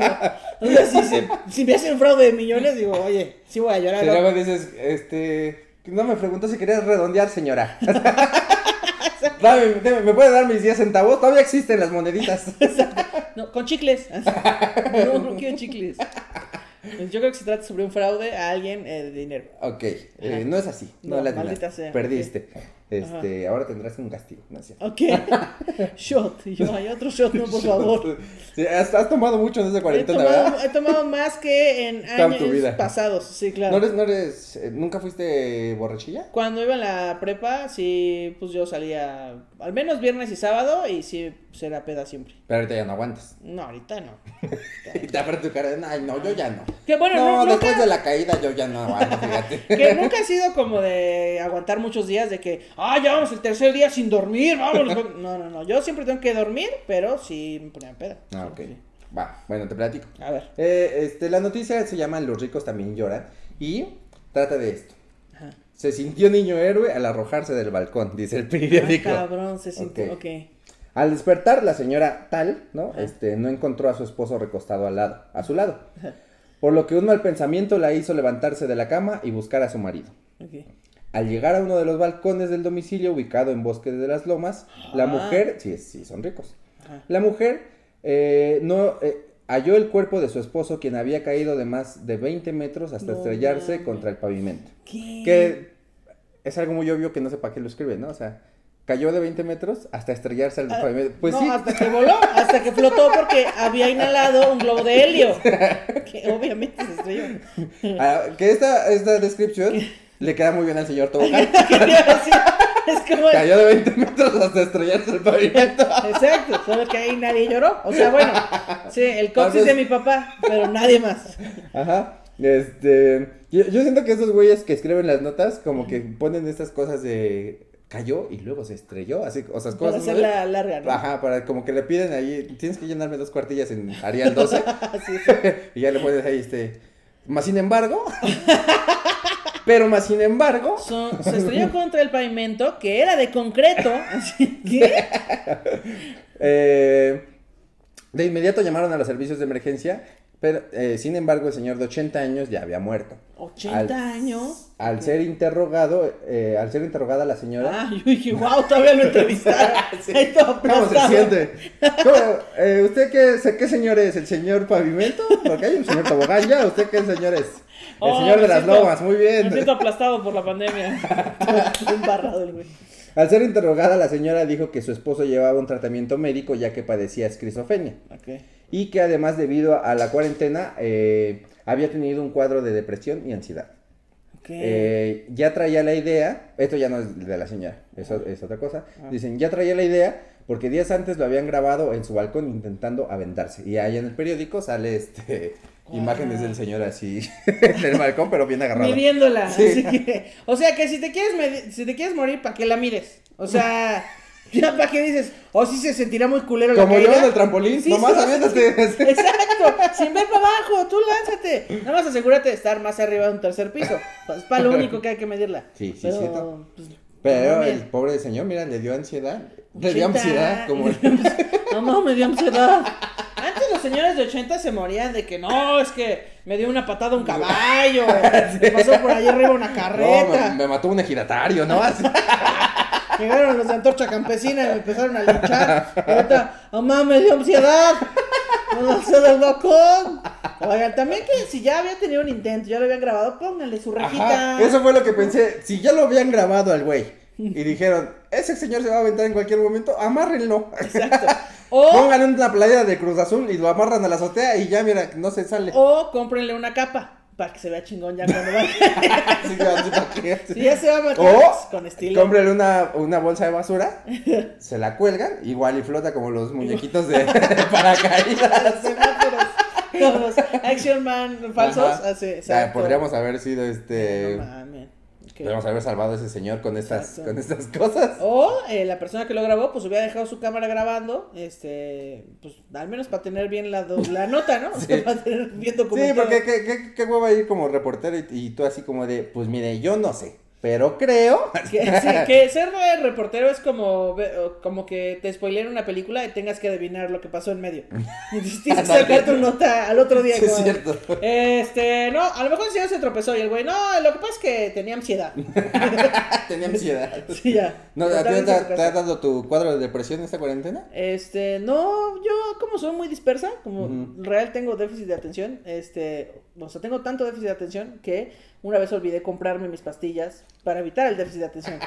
O sea, si, se- si me hacen fraude de millones, digo, oye, sí voy a llorar. Y luego dices, este. No me preguntó si querías redondear, señora. *laughs* Dame, dame, ¿Me puede dar mis 10 centavos? Todavía existen las moneditas. *laughs* No, con chicles. *laughs* No, no quiero chicles. Yo creo que se trata sobre un fraude a alguien eh, de dinero. Ok, eh, no es así. No, No, la maldita atinaste, sea. Perdiste. Este, ahora tendrás un castigo. No es cierto. Ok. *laughs* Shot. Y yo, hay otro shot, no, por favor. Sí, has, has tomado mucho en esa He cuarentena, ¿verdad? tomado, he tomado más que en *laughs* Toda tu años vida. pasados. Sí, claro. ¿No eres, no eres, eh, nunca fuiste borrachilla? Cuando iba en la prepa, sí, pues yo salía al menos viernes y sábado y sí, era peda siempre. Pero ahorita ya no aguantas. No, ahorita no. *laughs* Y te abre tu cara de, ay, no, yo ya no. Que bueno, no, después de la caída yo ya no aguanto, fíjate. *laughs* que nunca ha sido como de aguantar muchos días de que, ah, ya vamos el tercer día sin dormir, vámonos. No, no, no, yo siempre tengo que dormir, pero sí me ponía peda. Ah, ok. sí. Va, bueno, te platico. A ver. Eh, este, la noticia se llama Los ricos también lloran y trata de esto. Se sintió niño héroe al arrojarse del balcón, dice el periódico. Ah, cabrón, se sintió, Ok. ok. Al despertar, la señora tal, ¿no? Este, no encontró a su esposo recostado al lado, a su lado. Por lo que un mal pensamiento la hizo levantarse de la cama y buscar a su marido. ok. Al llegar a uno de los balcones del domicilio ubicado en Bosque de las Lomas, la Ah. mujer, sí, sí, son ricos. Ajá. La mujer eh, no eh, halló el cuerpo de su esposo, quien había caído de más de 20 metros hasta No estrellarse contra el pavimento. ¿Qué? Que es algo muy obvio que no sé para qué lo escribe, ¿no? O sea, cayó de 20 metros hasta estrellarse al Ah, pavimento. Pues no, sí, hasta que voló, hasta que flotó porque había inhalado un globo de helio. *laughs* Que obviamente se estrelló. ah, que esta, esta descripción le queda muy bien al señor Tobogán. *laughs* Es como Cayó de 20 metros hasta estrellarse el pavimento. Exacto, solo que ahí nadie lloró. O sea, bueno, sí, el coxis Entonces- de mi papá, pero nadie más. Ajá. Este, yo, yo siento que esos güeyes que escriben las notas, como que ponen estas cosas de cayó y luego se estrelló, así, o sea, Para cosas. ¿no? hacerla larga, ¿no? Ajá, para como que le piden ahí, tienes que llenarme dos cuartillas en Arial 12 *laughs* Sí, sí. *laughs* y ya le pones ahí este, más sin embargo, *laughs* pero más sin embargo, Son- se estrelló contra el pavimento, que era de concreto. Así que. eh, de inmediato llamaron a los servicios de emergencia, pero eh, sin embargo el señor de 80 años ya había muerto. 80 Al- años. Al ser interrogado, eh, al ser interrogada la señora, Ah, yo dije, wow, todavía lo entrevistaron. *laughs* Todo ¿Cómo se siente? ¿Cómo, eh, ¿Usted qué, qué señor es? ¿El señor pavimento? Porque hay un señor tobogán ya. ¿Usted qué señor es? El Oh, señor me de las siento- lomas, muy Me bien. siento aplastado por la pandemia. *laughs* Embarrado el güey. Al ser interrogada, la señora dijo que su esposo llevaba un tratamiento médico ya que padecía esquizofrenia. Ok. Y que además, debido a la cuarentena, eh, había tenido un cuadro de depresión y ansiedad. Eh, ya traía la idea, esto ya no es de la señora, eso es otra cosa. Dicen, ya traía la idea porque días antes lo habían grabado en su balcón intentando aventarse. Y ahí en el periódico sale este imágenes del señor así *laughs* en el balcón, pero bien agarrado. Midiéndola. Sí. Así que, o sea que si te quieres si te quieres morir, ¿para qué la mires? O sea, *laughs* ya para qué dices, o si se sentirá muy culero la Como caída. yo en el trampolín, Sí, nomás sí, aviéntate. Exacto, sin ver para abajo, tú lánzate. Nada más asegúrate de estar más arriba de un tercer piso. Es para lo *laughs* único que hay que medirla. Sí, sí, Pero, cierto. pues, Pero no el pobre señor, mira, le dio ansiedad. Le dio 80. ansiedad, como... *laughs* Mamá, me dio ansiedad. Antes los señores de 80 se morían de que no, es que me dio una patada un caballo, me pasó por ahí arriba una No, carreta. me, me mató un ejidatario, ¿no? Llegaron los de Antorcha Campesina y me empezaron a linchar. Y ahorita, mamá, me dio ansiedad. Me lancé del balcón. Oigan, también que si ya había tenido un intento, ya lo habían grabado, pónganle su rejita. Ajá, eso fue lo que pensé. Si ya lo habían grabado al güey y dijeron, ese señor se va a aventar en cualquier momento, amárrenlo. Exacto. *laughs* O, Pongan una playera de Cruz Azul y lo amarran a la azotea y ya, mira, no se sale. o cómprenle una capa para que se vea chingón ya cuando va. *laughs* Para que- Si ya se va a matar O con estilo. una, una bolsa de basura, se la cuelgan, igual y flota como los muñequitos de *laughs* paracaídas. Los Action Man falsos. Así, Ah, exacto. podríamos haber sido este. No mames. Ok. Podríamos haber salvado a ese señor con estas, Exacto. con estas cosas. O eh, la persona que lo grabó, pues hubiera dejado su cámara grabando, este, pues al menos para tener bien la, do- la nota, ¿no? *laughs* O sea, Sí. para tener bien Sí, documentado. porque qué, qué, qué hueva ir como reportero y, y tú así como de, pues mire, yo no sé, pero creo. Que, sí, que ser reportero es como, como que te spoileen una película y tengas que adivinar lo que pasó en medio. *laughs* Entonces tienes que sacar tu nota al otro día. Sí, es cierto. Este, no, a lo mejor el señor se tropezó y el güey, no, lo que pasa es que tenía ansiedad. *laughs* Tenía ansiedad. Sí, ya. ¿No, ¿A ti te, Totalmente ha- en su te casa. ha dado tu cuadro de depresión esta cuarentena? Este, no, yo como soy muy dispersa, como Ujú. real tengo déficit de atención, este, o sea, tengo tanto déficit de atención que una vez olvidé comprarme mis pastillas para evitar el déficit de atención.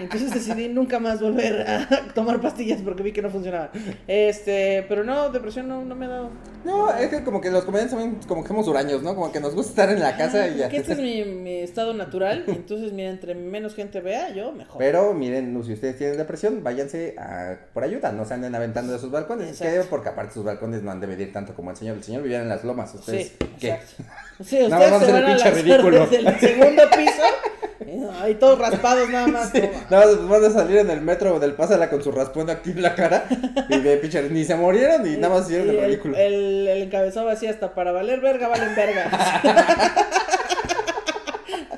Entonces decidí nunca más volver a *laughs* tomar pastillas porque vi que no funcionaban. Este, pero no, depresión no, no me ha dado. No, es que como que los comediantes también como que somos huraños, ¿no? Como que nos gusta estar en la casa y ya. Que este es *laughs* mi, mi estado natural, entonces mira, entre menos gente vea, yo mejor. Pero miren, si ustedes tienen depresión, váyanse a, por ayuda, no se anden aventando de sus balcones. Es que, porque aparte sus balcones no han de medir tanto como el señor. El señor vivía en las lomas, ustedes. Sí, ¿qué? exacto. Sí, ustedes Nada más se van el a pinche lanzar ridículo. desde el segundo piso, ahí todos raspados nada más. como- Nada más van a salir en el metro del Pásala con su raspón aquí en la cara y ve, pinche, ni se murieron y nada más hicieron el el, ridículo. el, el encabezado así hasta para valer verga, valen verga. *laughs*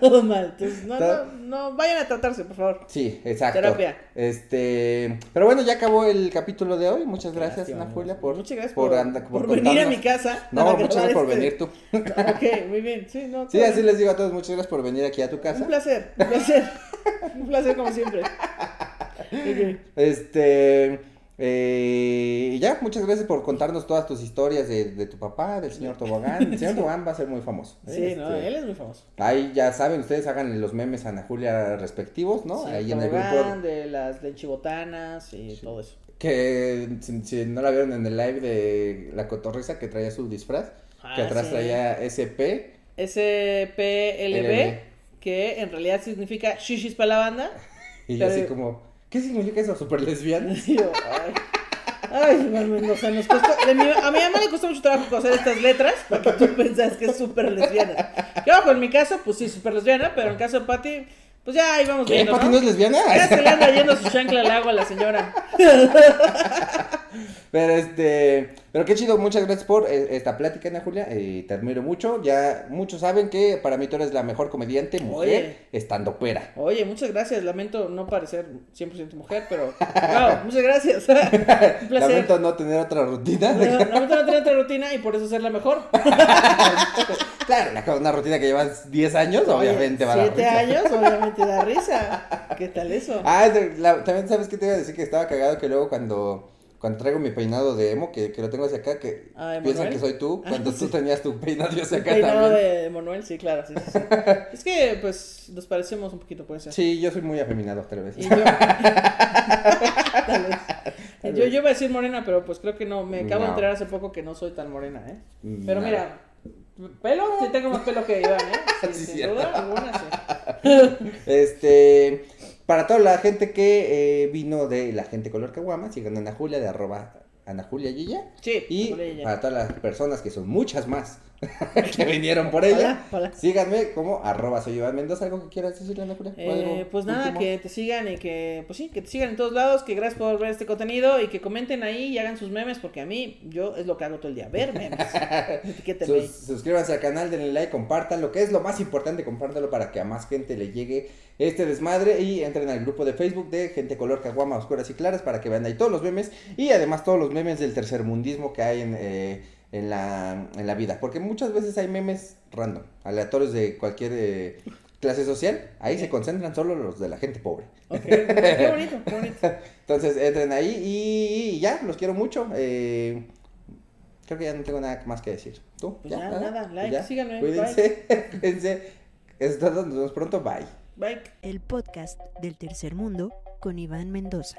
Todo mal. Entonces, no, no, no, vayan a tratarse, por favor. Sí, exacto. Terapia. Este, pero bueno, ya acabó el capítulo de hoy. Muchas gracias, Lástima, Ana Julia, por, Muchas gracias por, anda- por venir a mi casa. No, muchas gracias por este- venir tú. *laughs* Ok, muy bien. Sí, no, Sí, así bien. les digo a todos, muchas gracias por venir aquí a tu casa. Un placer, un placer. *laughs* un placer como siempre. Ok. *laughs* Este, eh, y ya, muchas gracias por contarnos todas tus historias de, de tu papá, del señor Tobogán. El señor *laughs* Tobogán va a ser muy famoso. ¿eh? Sí, no, Este, él es muy famoso. Ahí ya saben, ustedes hagan los memes a Ana Julia respectivos, ¿no? Sí, Ahí en el grupo. de las lenchibotanas y todo eso. Que si, si no la vieron en el live de la cotorriza que traía su disfraz, que Ah, atrás sí. traía SP. SPLB, LB. que en realidad significa shishis para la banda. *laughs* Y Pero- así como, ¿qué significa eso? ¿Super lesbiana? *laughs* Yo, ay. Ay, Iván Mendoza, nos costó. de mi- a mi mamá le costó mucho trabajo coser estas letras para que tú pensas que es súper lesbiana. Ojo, en mi caso, pues sí, súper lesbiana, pero en el caso de Patty, pues ya ahí vamos ¿Qué? viendo. ¿Pati ¿no? no es lesbiana? Ya se le anda yendo su chancla al agua a la señora. *laughs* Pero este, pero qué chido, muchas gracias por eh, esta plática, Ana Julia, eh, te admiro mucho, ya muchos saben que para mí tú eres la mejor comediante, mujer, estando pera. Oye, muchas gracias. Lamento no parecer 100% mujer, pero. Wow, muchas gracias. *laughs* Un *laughs* placer. Lamento no tener otra rutina. No, Lamento no tener otra rutina y por eso ser la mejor. *laughs* claro, la- una rutina que llevas 10 años, Oye, obviamente va a dar Siete risa. años, obviamente da risa. ¿Qué tal eso? Ah, la- también sabes que te iba a decir que estaba cagado que luego cuando cuando traigo mi peinado de emo, que, que lo tengo hacia acá, que Ah, ¿de piensan que soy tú, Ah, cuando tú sí. tenías tu peinado hacia acá peinado también. de Manuel, sí, claro, sí, sí, sí. *laughs* Es que, pues, nos parecemos un poquito, puede ser. Sí, yo soy muy afeminado, tal vez. Y yo... *laughs* Tal vez. Tal Yo, vez. yo iba a decir morena, pero pues creo que no. Me acabo de enterar hace poco que no soy tan morena, ¿eh? Mm, Pero mira, pelo, sí tengo más pelo que Iván, ¿eh? *laughs* Sin cierto. duda alguna, sí. Este, para toda la gente que eh, vino de la gente color caguama, sigan a Ana Julia de arroba Ana Julia Yilla. Sí, Y para todas las personas que son muchas más *laughs* que vinieron por ella, Hola, hola. síganme como arroba soy Iván Mendoza. ¿Algo que quieras decirle, Ana Julia? ¿O Eh, pues nada, último? que te sigan y que, pues sí, que te sigan en todos lados, que gracias por ver este contenido y que comenten ahí y hagan sus memes, porque a mí, yo es lo que hago todo el día, ver memes. *laughs* Sus- suscríbanse al canal, denle like, compartan lo que es lo más importante, compártanlo para que a más gente le llegue este desmadre y entren al grupo de Facebook de Gente Color Caguama Oscuras y Claras para que vean ahí todos los memes y además todos los memes del tercermundismo que hay en, eh, en, la, en la vida. Porque muchas veces hay memes random, aleatorios de cualquier eh, clase social, ahí se concentran solo los de la gente pobre. Ok, *laughs* Qué bonito, qué bonito. Entonces entren ahí y, y ya, los quiero mucho. eh, creo que ya no tengo nada más que decir. ¿Tú? Pues ya, nada, like, ya. síganme, Cuídense, *laughs* cuídense. Es todo, nos vemos pronto, bye. Bye. El podcast del tercer mundo con Iván Mendoza.